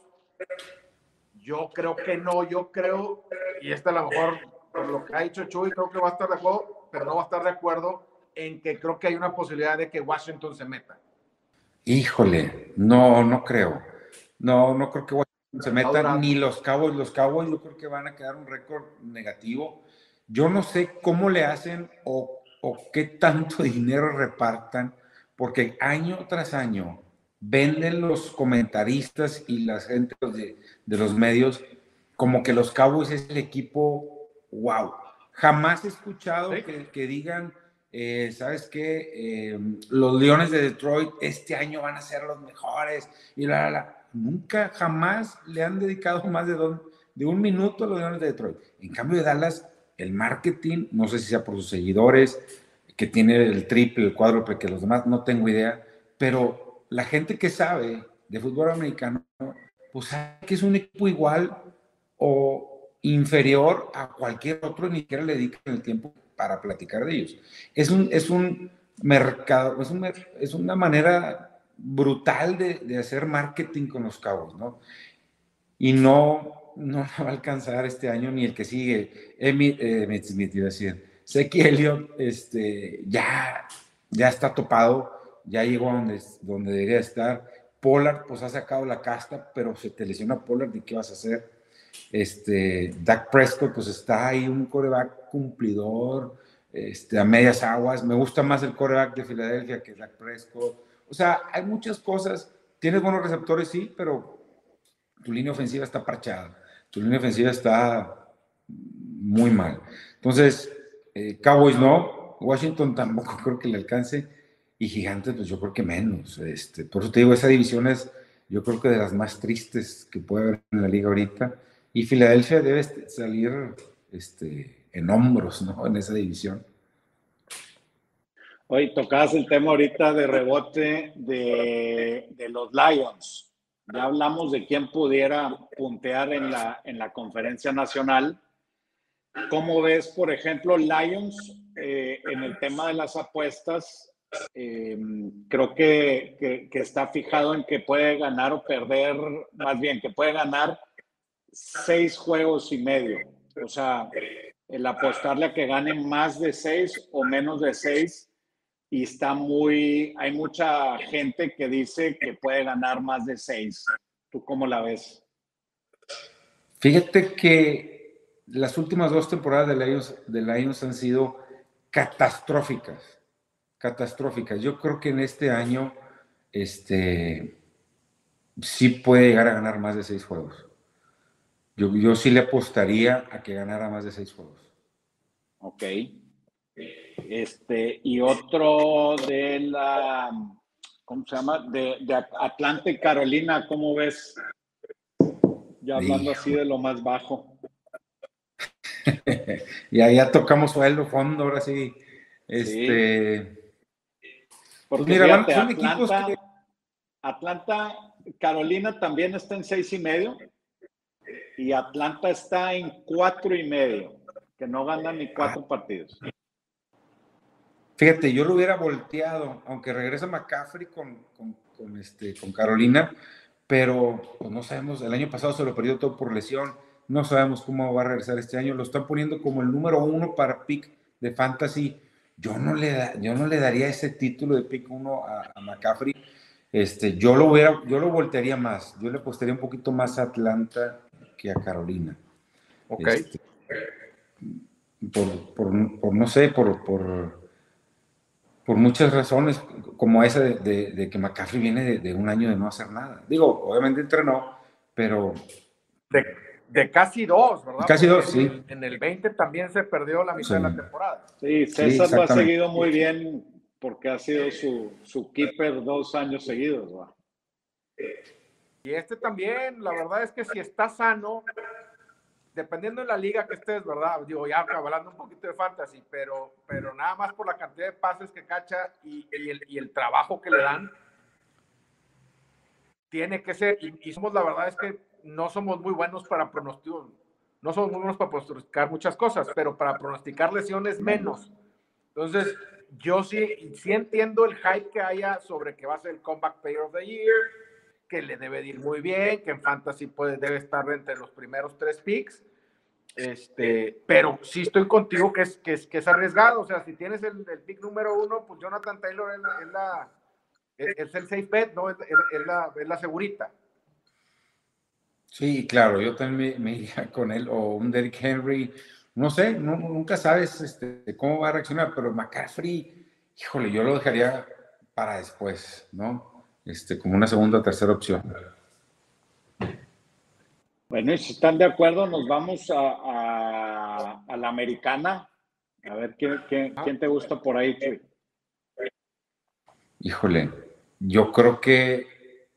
Yo creo que no, yo creo, y esta a lo mejor por lo que ha dicho Chuy, creo que va a estar de acuerdo, pero no va a estar de acuerdo en que creo que hay una posibilidad de que Washington se meta. Híjole, no, no creo. No, no creo que Washington se meta, ni los Cowboys. Los Cowboys yo creo que van a quedar un récord negativo. Yo no sé cómo le hacen o, o qué tanto [laughs] dinero repartan porque año tras año venden los comentaristas y la gente de, de los medios como que los Cowboys es el equipo wow. Jamás he escuchado que, que, digan, eh, ¿sabes qué? Eh, los Leones de Detroit este año van a ser los mejores y la, la, Nunca, jamás le han dedicado [laughs] más de, de un minuto a los Leones de Detroit. En cambio de Dallas, el marketing, no sé si sea por sus seguidores, que tiene el triple, el cuádruple que los demás, no tengo idea, pero la gente que sabe de fútbol americano, pues sabe que es un equipo igual o inferior a cualquier otro, ni siquiera le dedican el tiempo para platicar de ellos. Es un, es un mercado, es, un, es una manera brutal de, de, hacer marketing con los cabos, ¿no? Y no, no [laughs] va a alcanzar este año ni el que sigue. Emmett eh, Smith, iba a decir. Sé que Elliot este, ya, ya está topado, ya llegó a donde, donde debería estar. Pollard, pues ha sacado la casta, pero se te lesiona Pollard, ¿y qué vas a hacer? Este, Dak Prescott, pues está ahí un coreback cumplidor, este, a medias aguas. Me gusta más el coreback de Filadelfia que Dak Prescott. O sea, hay muchas cosas. Tienes buenos receptores, sí, pero tu línea ofensiva está parchada. Tu línea ofensiva está muy mal. Entonces, eh, Cowboys no, Washington tampoco [laughs] creo que le alcance. Y Gigantes, pues yo creo que menos. Este, por eso te digo, esa división es, yo creo que de las más tristes que puede haber en la liga ahorita y Filadelfia debe salir este, en hombros, ¿no? En esa división. Hoy tocabas el tema ahorita de rebote de, de, los Lions. Ya hablamos de quién pudiera puntear en la, en la conferencia nacional. ¿Cómo ves, por ejemplo, Lions eh, en el tema de las apuestas? Eh, creo que, que, que, está fijado en que puede ganar o perder, más bien que puede ganar seis juegos y medio. O sea, el apostarle a que gane más de seis o menos de seis. Y está muy, hay mucha gente que dice que puede ganar más de seis. ¿Tú cómo la ves? Fíjate que las últimas dos temporadas de Lions, de Lions han sido catastróficas. Catastróficas. Yo creo que en este año este, sí puede llegar a ganar más de seis juegos. Yo, yo sí le apostaría a que ganara más de seis juegos. Ok. Este, y otro de la, ¿cómo se llama? De, de Atlanta y Carolina, ¿cómo ves? Ya hablando así de lo más bajo. [laughs] ya, ya tocamos suelo, fondo, ahora sí. Este. Porque pues mira, son Atlanta, equipos que... Atlanta, Carolina también está en seis y medio y Atlanta está en cuatro y medio, que no gana ni cuatro partidos. Fíjate, yo lo hubiera volteado, aunque regresa McCaffrey con, con, este, con Carolina, pero pues, no sabemos, el año pasado se lo perdió todo por lesión, no sabemos cómo va a regresar este año, lo están poniendo como el número uno para pick de fantasy. Yo no le, da, yo no le daría ese título de pick uno a, a McCaffrey. Este, yo lo hubiera, yo lo voltearía más, yo le apostaría un poquito más a Atlanta a Carolina. Ok. Este, por, por, por, no sé, por, por, por, muchas razones, como esa de, de, que McCaffrey viene de, de, un año de no hacer nada. Digo, obviamente entrenó, pero... De, casi dos, ¿verdad? Casi dos, sí. En el 20 también se perdió la mitad sí. de la temporada. Sí, César sí, lo ha seguido muy bien porque ha sido su, su keeper dos años seguidos. ¿verdad? Y este también, la verdad es que si está sano, dependiendo de la liga que estés, ¿verdad? Digo, ya hablando un poquito de fantasy, pero, pero nada más por la cantidad de pases que cacha y, y, el, y el, trabajo que le dan, tiene que ser, y, y, somos, la verdad es que no somos muy buenos para pronosticar, no somos muy buenos para pronosticar muchas cosas, pero para pronosticar lesiones menos. Entonces, yo sí, sí entiendo el hype que haya sobre que va a ser el Comeback Player of the Year, que le debe de ir muy bien, que en fantasy puede, debe estar entre los primeros tres picks. Este, pero sí estoy contigo que es, que es, que es arriesgado. O sea, si tienes el, el pick número uno, pues Jonathan Taylor es, la, es, el safe bet, ¿no? Es, la, es la segurita. Sí, claro, yo también me, iría con él, o un Derrick Henry, no sé, nunca sabes este, cómo va a reaccionar, pero McCaffrey, híjole, yo lo dejaría para después, ¿no? Este, como una segunda o tercera opción. Bueno, y si están de acuerdo, nos vamos a, la americana. A ver, ¿quién, quién, te gusta por ahí, Híjole, yo creo que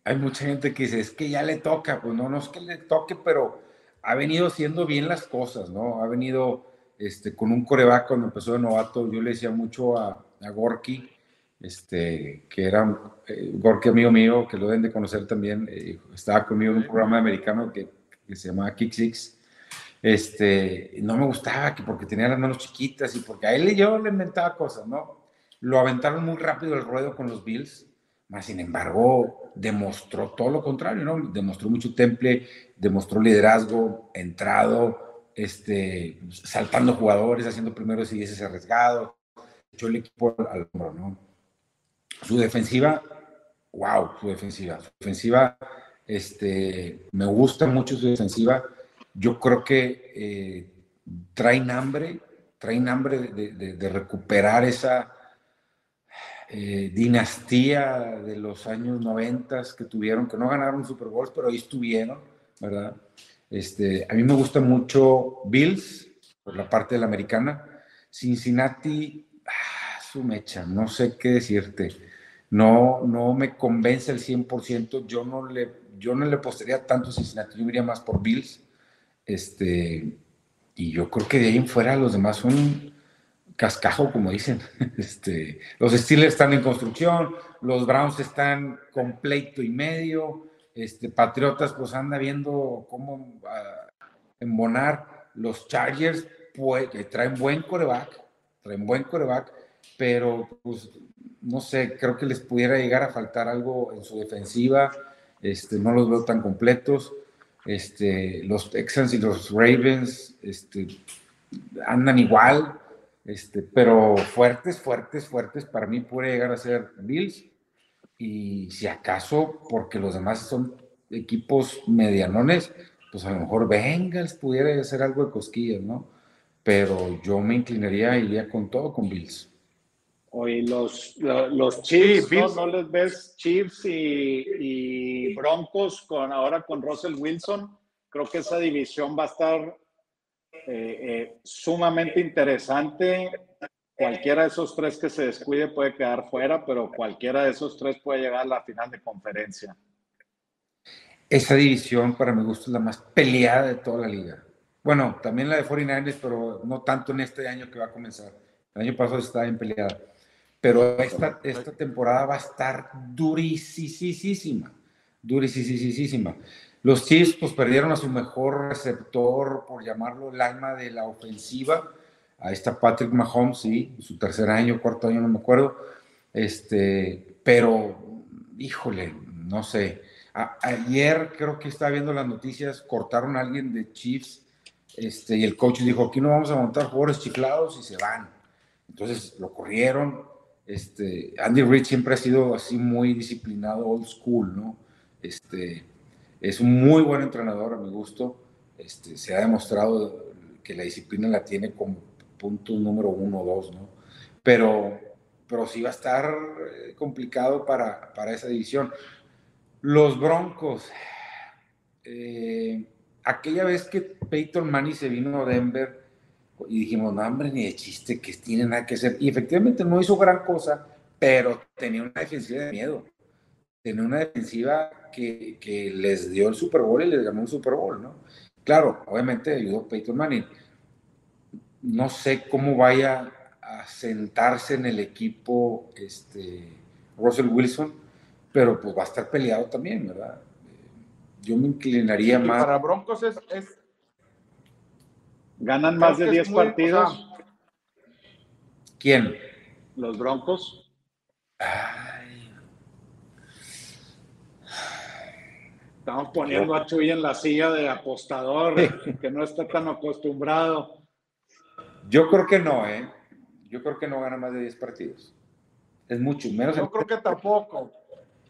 hay mucha gente que dice, es que ya le toca. Pues no, no es que le toque, pero ha venido haciendo bien las cosas, ¿no? Ha venido este, con un coreback cuando empezó de novato. Yo le decía mucho a, a Gorky, este, que era eh, Gorky amigo mío, que lo deben de conocer también. Eh, estaba conmigo en un programa americano que que se llamaba Kick Six, este, no me gustaba que porque tenía las manos chiquitas y porque a él yo le inventaba cosas, ¿no? Lo aventaron muy rápido el ruedo con los Bills, más sin embargo demostró todo lo contrario, ¿no? Demostró mucho temple, demostró liderazgo, entrado, este, saltando jugadores, haciendo primeros y dices arriesgado, echó el equipo al hombro, ¿no? Su defensiva, wow, su defensiva, su defensiva este, me gusta mucho su defensiva. Yo creo que eh, traen hambre, traen hambre de, recuperar esa eh, dinastía de los años 90 que tuvieron, que no ganaron Super Bowls, pero ahí estuvieron, ¿verdad? Este, a mí me gusta mucho Bills, por la parte de la americana. Cincinnati, ah, su mecha, no sé qué decirte. No, no me convence al 100%. Yo no le yo no le apostaría tanto a Cincinnati, yo iría más por Bills. Este, y yo creo que de ahí en fuera los demás son cascajo, como dicen. [laughs] Este, los Steelers están en construcción, los Browns están completo y medio. Este, Patriotas, pues anda viendo cómo ah, embonar. Los Chargers, pues, traen buen coreback, traen buen coreback, pero pues no sé, creo que les pudiera llegar a faltar algo en su defensiva este, no los veo tan completos. Este, los Texans y los Ravens este, andan igual, este, pero fuertes, fuertes, fuertes, para mí puede llegar a ser Bills. Y si acaso, porque los demás son equipos medianones, pues a lo mejor Bengals pudiera hacer algo de cosquillas, ¿no? Pero yo me inclinaría, iría con todo con Bills. Oye, los, los Chiefs, ¿no? les ves Chiefs y, Broncos con ahora con Russell Wilson? Creo que esa división va a estar eh, eh, sumamente interesante. Cualquiera de esos tres que se descuide puede quedar fuera, pero cualquiera de esos tres puede llegar a la final de conferencia. Esa división, para mi gusto, es la más peleada de toda la liga. Bueno, también la de 49ers, pero no tanto en este año que va a comenzar. El año pasado estaba bien peleada pero esta, esta temporada va a estar durísima, durísima. Los Chiefs pues perdieron a su mejor receptor, por llamarlo el alma de la ofensiva. Ahí está Patrick Mahomes, sí, su tercer año, cuarto año, no me acuerdo. Este, pero, híjole, no sé. ayer creo que estaba viendo las noticias, cortaron a alguien de Chiefs este, y el coach dijo, aquí no vamos a montar jugadores chiflados y se van. Entonces lo corrieron, este, Andy Reid siempre ha sido así muy disciplinado, old school, ¿no? Este, es un muy buen entrenador a mi gusto. Este, se ha demostrado que la disciplina la tiene como punto número uno o dos, ¿no? Pero, pero sí va a estar eh, complicado para, para esa división. Los Broncos, eh, aquella vez que Peyton Manning se vino a Denver, y dijimos, no, hombre, ni de chiste, que tiene nada que hacer. Y efectivamente no hizo gran cosa, pero tenía una defensiva de miedo. Tenía una defensiva que, que les dio el Super Bowl y les ganó el Super Bowl, ¿no? Claro, obviamente ayudó Peyton Manning. No sé cómo vaya a sentarse en el equipo este, Russell Wilson, pero pues va a estar peleado también, ¿verdad? Yo me inclinaría más. Para Broncos es, es ¿Ganan más de 10 partidos? ¿Quién? Los Broncos. Estamos poniendo a Chuy en la silla de apostador, que no está tan acostumbrado. Yo creo que no, ¿eh? Yo creo que no gana más de 10 partidos. Es mucho, menos. Yo creo que tampoco.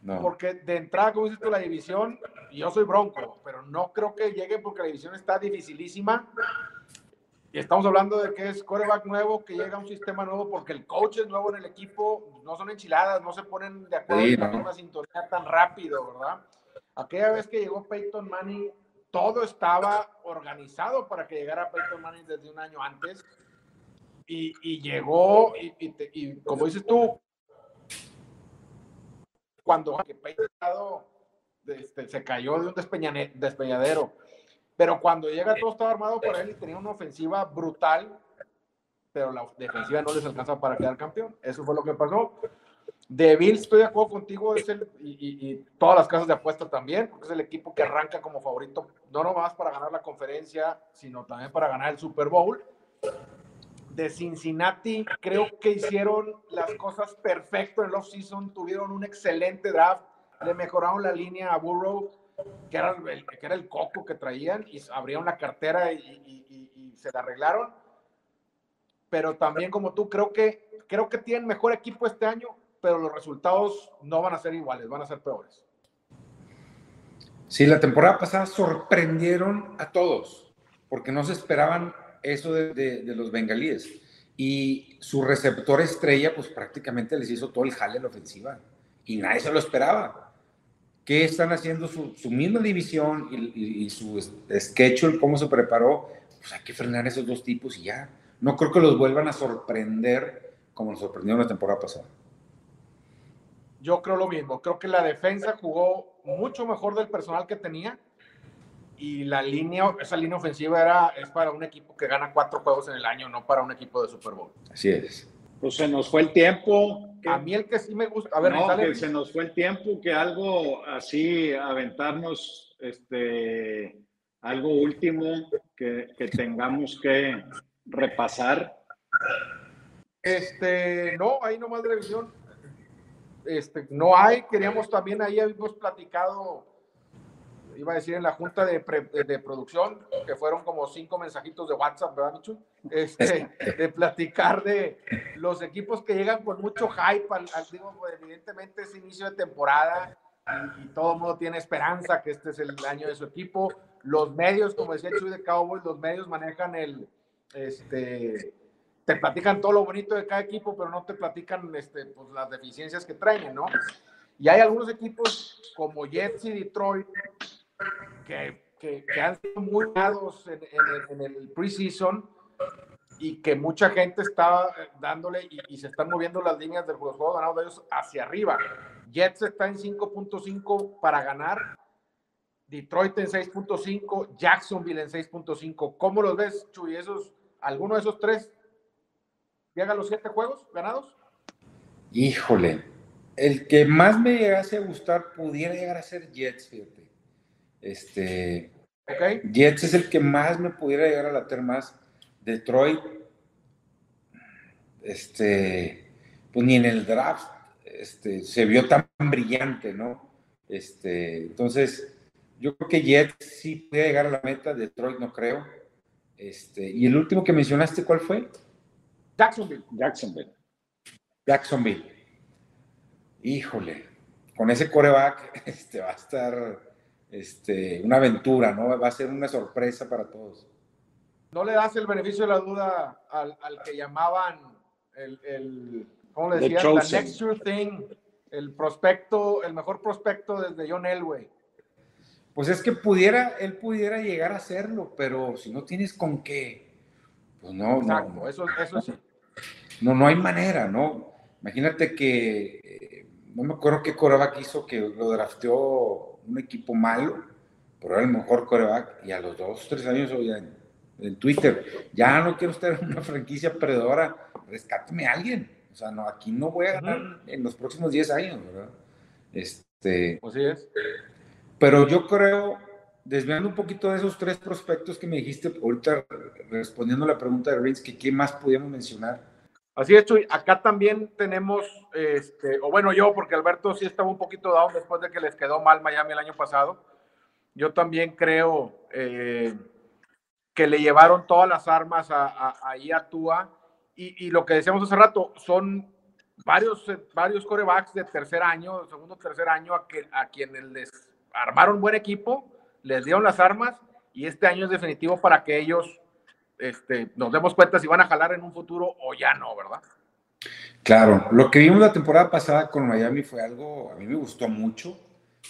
No. Porque de entrada, como dices tú, la división, yo soy bronco, pero no creo que llegue porque la división está dificilísima estamos hablando de que es coreback nuevo, que llega a un sistema nuevo porque el coach es nuevo en el equipo, no son enchiladas, no se ponen de acuerdo en la misma sintonía tan rápido, ¿verdad? Aquella vez que llegó Peyton Manning, todo estaba organizado para que llegara Peyton Manning desde un año antes. Y, llegó, y, como dices tú, cuando Peyton este, se cayó de un despeñadero pero cuando llega todo estaba armado por él y tenía una ofensiva brutal, pero la defensiva no les alcanza para quedar campeón. Eso fue lo que pasó. De Bills, estoy de acuerdo contigo, es el, y, todas las casas de apuesta también, porque es el equipo que arranca como favorito, no nomás para ganar la conferencia, sino también para ganar el Super Bowl. De Cincinnati, creo que hicieron las cosas perfecto en el off-season, tuvieron un excelente draft, le mejoraron la línea a Burrow, que era el, que era el coco que traían y abrieron la cartera y, se la arreglaron. Pero también como tú, creo que, creo que tienen mejor equipo este año, pero los resultados no van a ser iguales, van a ser peores. Sí, la temporada pasada sorprendieron a todos, porque no se esperaban eso de, de los bengalíes. Y su receptor estrella, pues prácticamente les hizo todo el jale en la ofensiva. Y nadie se lo esperaba qué están haciendo su, misma división y, su schedule, cómo se preparó, pues hay que frenar esos dos tipos y ya. No creo que los vuelvan a sorprender como nos sorprendieron la temporada pasada. Yo creo lo mismo. Creo que la defensa jugó mucho mejor del personal que tenía y la línea, esa línea ofensiva era, es para un equipo que gana cuatro juegos en el año, no para un equipo de Super Bowl. Así es. Pues se nos fue el tiempo. a mí el que sí me gusta, a ver, no, que se nos fue el tiempo, que algo así, aventarnos, este, algo último que, que tengamos que repasar. Este, no, ahí nomás de revisión. Este, no hay, queríamos también, ahí habíamos platicado iba a decir en la junta de, de, producción, que fueron como cinco mensajitos de WhatsApp, ¿verdad, Michu? Este, de platicar de los equipos que llegan con mucho hype, al, digo, pues, evidentemente es inicio de temporada y, todo el mundo tiene esperanza que este es el año de su equipo. Los medios, como decía Chuy de Cowboys, los medios manejan el, este, te platican todo lo bonito de cada equipo, pero no te platican este, pues, las deficiencias que traen, ¿no? Y hay algunos equipos como Jets y Detroit que, que, han sido muy dados en, en, el, en preseason y que mucha gente está dándole y, se están moviendo las líneas de los juegos ganados de ellos hacia arriba. Jets está en 5.5 para ganar, Detroit en 6.5, Jacksonville en 6.5. ¿Cómo los ves, Chuy? ¿Esos, ¿Alguno de esos tres llega a los siete juegos ganados? Híjole, el que más me llegase a gustar pudiera llegar a ser Jets, fíjate. Este, okay. Jets es el que más me pudiera llegar a latir más. Detroit, este, pues ni en el draft este, se vio tan brillante, ¿no? Este, entonces, yo creo que Jets sí puede llegar a la meta, Detroit no creo. Este, y el último que mencionaste, ¿cuál fue? Jacksonville. Jacksonville. Jacksonville. Híjole, con ese coreback [laughs] este, va a estar este, una aventura, ¿no? Va a ser una sorpresa para todos. ¿No le das el beneficio de la duda al, que llamaban el, el ¿cómo le decían? The next sure thing, el prospecto, el mejor prospecto desde John Elway. Pues es que pudiera, él pudiera llegar a hacerlo, pero si no tienes con qué, pues no. Exacto, no, eso, eso sí. No, no hay manera, ¿no? Imagínate que, eh, no me acuerdo qué coreback hizo que lo drafteó un equipo malo, pero era el mejor coreback, y a los dos, tres años en, en Twitter, ya no quiero estar en una franquicia perdedora, rescáteme a alguien. O sea, no, aquí no voy a ganar en los próximos 10 años, ¿verdad? Este, Así es. Pero yo creo, desviando un poquito de esos tres prospectos que me dijiste, ahorita respondiendo a la pregunta de Rins, que qué más podíamos mencionar. Así es, Chuy. Acá también tenemos, este, o bueno, yo, porque Alberto sí estaba un poquito dado después de que les quedó mal Miami el año pasado. Yo también creo eh, que le llevaron todas las armas ahí a, Tua. Y, lo que decíamos hace rato, son varios, varios corebacks de tercer año, segundo, tercer año, a, que, a quienes les armaron buen equipo, les dieron las armas y este año es definitivo para que ellos este, nos demos cuenta si van a jalar en un futuro o ya no, ¿verdad? Claro, lo que vimos la temporada pasada con Miami fue algo, a mí me gustó mucho,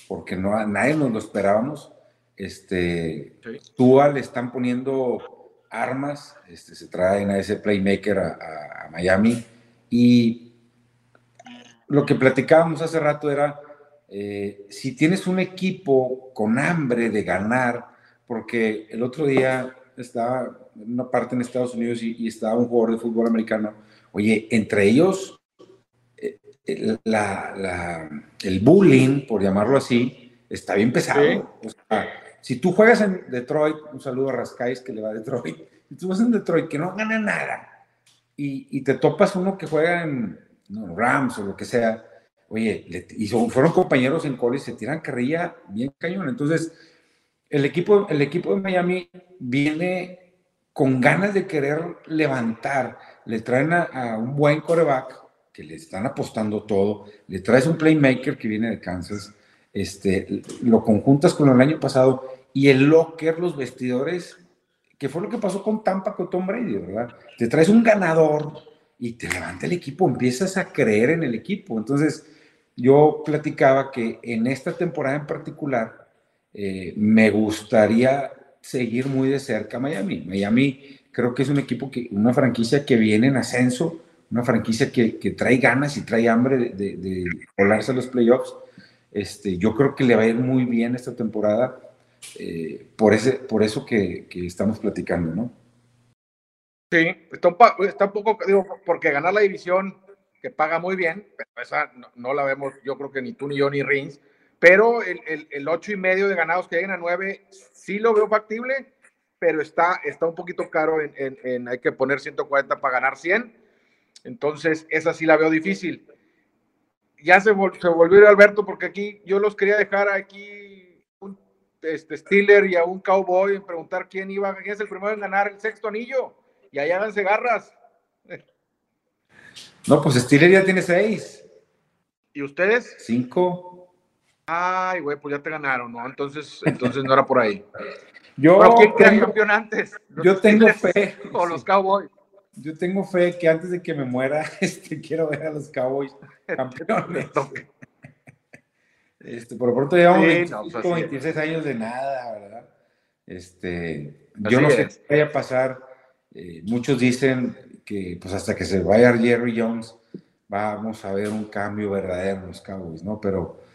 porque no, a nadie nos lo esperábamos. Este, Tua le están poniendo armas, este, se traen a ese playmaker a, Miami y lo que platicábamos hace rato era, eh, si tienes un equipo con hambre de ganar, porque el otro día estaba en una parte en Estados Unidos y, y estaba un jugador de fútbol americano, oye, entre ellos, eh, el bullying, por llamarlo así, está bien pesado. si tú juegas en Detroit, un saludo a Rascais que le va a Detroit, si tú vas en Detroit que no gana nada y, te topas uno que juega en Rams o lo que sea, oye, y fueron compañeros en college, se tiran carrilla bien cañón. Entonces, el equipo, el equipo de Miami viene con ganas de querer levantar. Le traen a, un buen coreback que le están apostando todo. Le traes un playmaker que viene de Kansas. Este, lo conjuntas con el año pasado y el locker, los vestidores, que fue lo que pasó con Tampa con Tom Brady, ¿verdad? Te traes un ganador y te levanta el equipo, empiezas a creer en el equipo. Entonces, yo platicaba que en esta temporada en particular, eh, me gustaría seguir muy de cerca Miami. Miami creo que es un equipo, que, una franquicia que viene en ascenso, una franquicia que, trae ganas y trae hambre de, volarse a los playoffs. Este, yo creo que le va a ir muy bien esta temporada eh, por, ese, por eso que, estamos platicando, ¿no? Sí, está un, poco, digo, porque ganar la división que paga muy bien, pero esa no, la vemos, yo creo que ni tú, ni yo, ni Rins, pero el, el, el ocho y medio de ganados que lleguen a nueve, sí lo veo factible, pero está, está un poquito caro en, en, hay que poner 140 para ganar 100. Entonces, esa sí la veo difícil. Ya se, se volvió Alberto, porque aquí yo los quería dejar aquí un este, Steeler y a un Cowboy en preguntar quién iba, quién es el primero en ganar el sexto anillo. Y ahí háganse garras. No, pues Steeler ya tiene seis. ¿Y ustedes? Cinco. Ay, güey, pues ya te ganaron, ¿no? Entonces, entonces no era por ahí. Yo ¿quién tengo, campeón antes? Yo tengo fe. O los Cowboys. Yo tengo fe que antes de que me muera, [laughs] este, quiero ver a los Cowboys campeones. [laughs] este, por lo pronto llevamos 26 pues años de nada, ¿verdad? Este, yo no sé qué vaya a pasar. Eh, muchos dicen que pues hasta que se vaya Jerry Jones, vamos a ver un cambio verdadero en los Cowboys, ¿no? Pero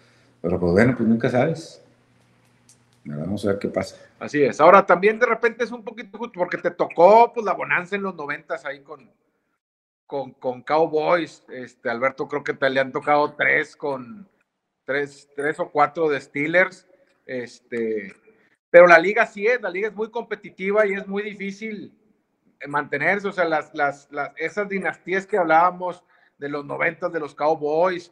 pero pues bueno, pues nunca sabes. Vamos a ver qué pasa. Así es. Ahora también de repente es un poquito porque te tocó pues la bonanza en los noventas ahí con, con, con, Cowboys. Este, Alberto, creo que te le han tocado tres con tres, tres o cuatro de Steelers. Este, pero la liga sí es, la liga es muy competitiva y es muy difícil mantenerse. O sea, las, las, las esas dinastías que hablábamos de los noventas de los Cowboys,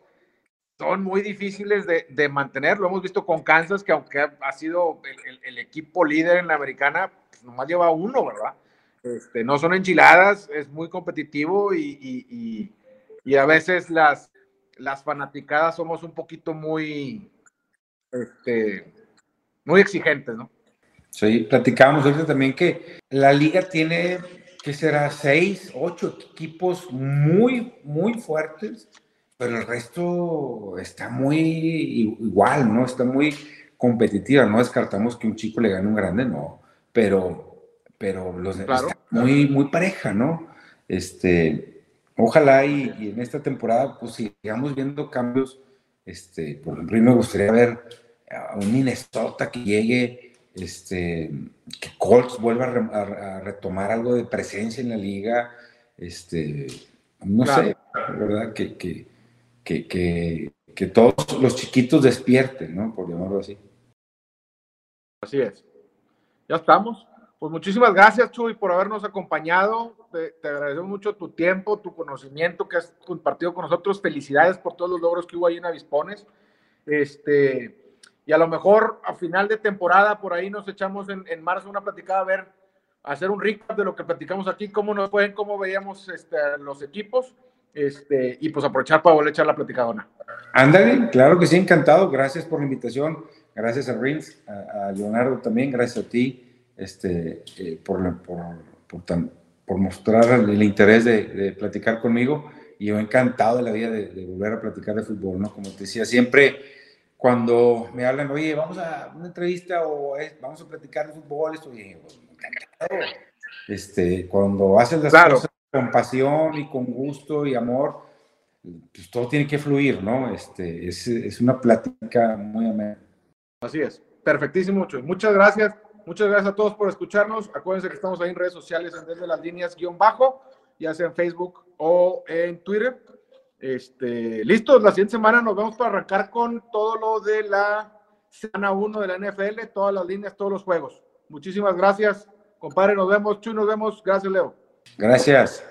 son muy difíciles de, mantener. Lo hemos visto con Kansas, que aunque ha sido el, equipo líder en la americana, pues nomás lleva uno, ¿verdad? Este, no son enchiladas, es muy competitivo y, a veces las, las fanaticadas somos un poquito muy, este, muy exigentes, ¿no? Sí, platicábamos ahorita también que la liga tiene, que será? Seis, ocho equipos muy, muy fuertes pero el resto está muy igual, ¿no? Está muy competitiva, no descartamos que un chico le gane un grande, no, pero, pero los está muy, muy pareja, ¿no? Este, ojalá y, en esta temporada pues sigamos viendo cambios, este, por ejemplo, me gustaría ver a un Minnesota que llegue, este, que Colts vuelva a, retomar algo de presencia en la liga, este, no sé, ¿verdad? Que, que, que, que, todos los chiquitos despierten, ¿no? Por llamarlo así. Así es. Ya estamos. Pues muchísimas gracias, Chuy, por habernos acompañado. Te, agradecemos mucho tu tiempo, tu conocimiento que has compartido con nosotros. Felicidades por todos los logros que hubo ahí en Avispones. Este, y a lo mejor a final de temporada, por ahí nos echamos en, en marzo una platicada a ver, hacer un recap de lo que platicamos aquí, cómo nos fue, cómo veíamos este, los equipos este, y pues aprovechar para volver a echar la platicadona. Ándale, claro que sí, encantado. Gracias por la invitación. Gracias a Rins, a, Leonardo también. Gracias a ti este, eh, por, por, mostrar el, interés de, platicar conmigo y yo encantado de la vida de, volver a platicar de fútbol, ¿no? Como te decía, siempre cuando me hablan, oye, vamos a una entrevista o vamos a platicar de fútbol, esto, este, cuando haces las cosas con pasión y con gusto y amor, pues todo tiene que fluir, ¿no? Este, es, es una plática muy amena. Así es, perfectísimo, mucho. Muchas gracias, muchas gracias a todos por escucharnos. Acuérdense que estamos ahí en redes sociales, en Desde las Líneas guion bajo, ya sea en Facebook o en Twitter. Este, listos, la siguiente semana nos vemos para arrancar con todo lo de la semana 1 de la NFL, todas las líneas, todos los juegos. Muchísimas gracias, compadre, nos vemos, Chuy, nos vemos. Gracias, Leo. Gracias.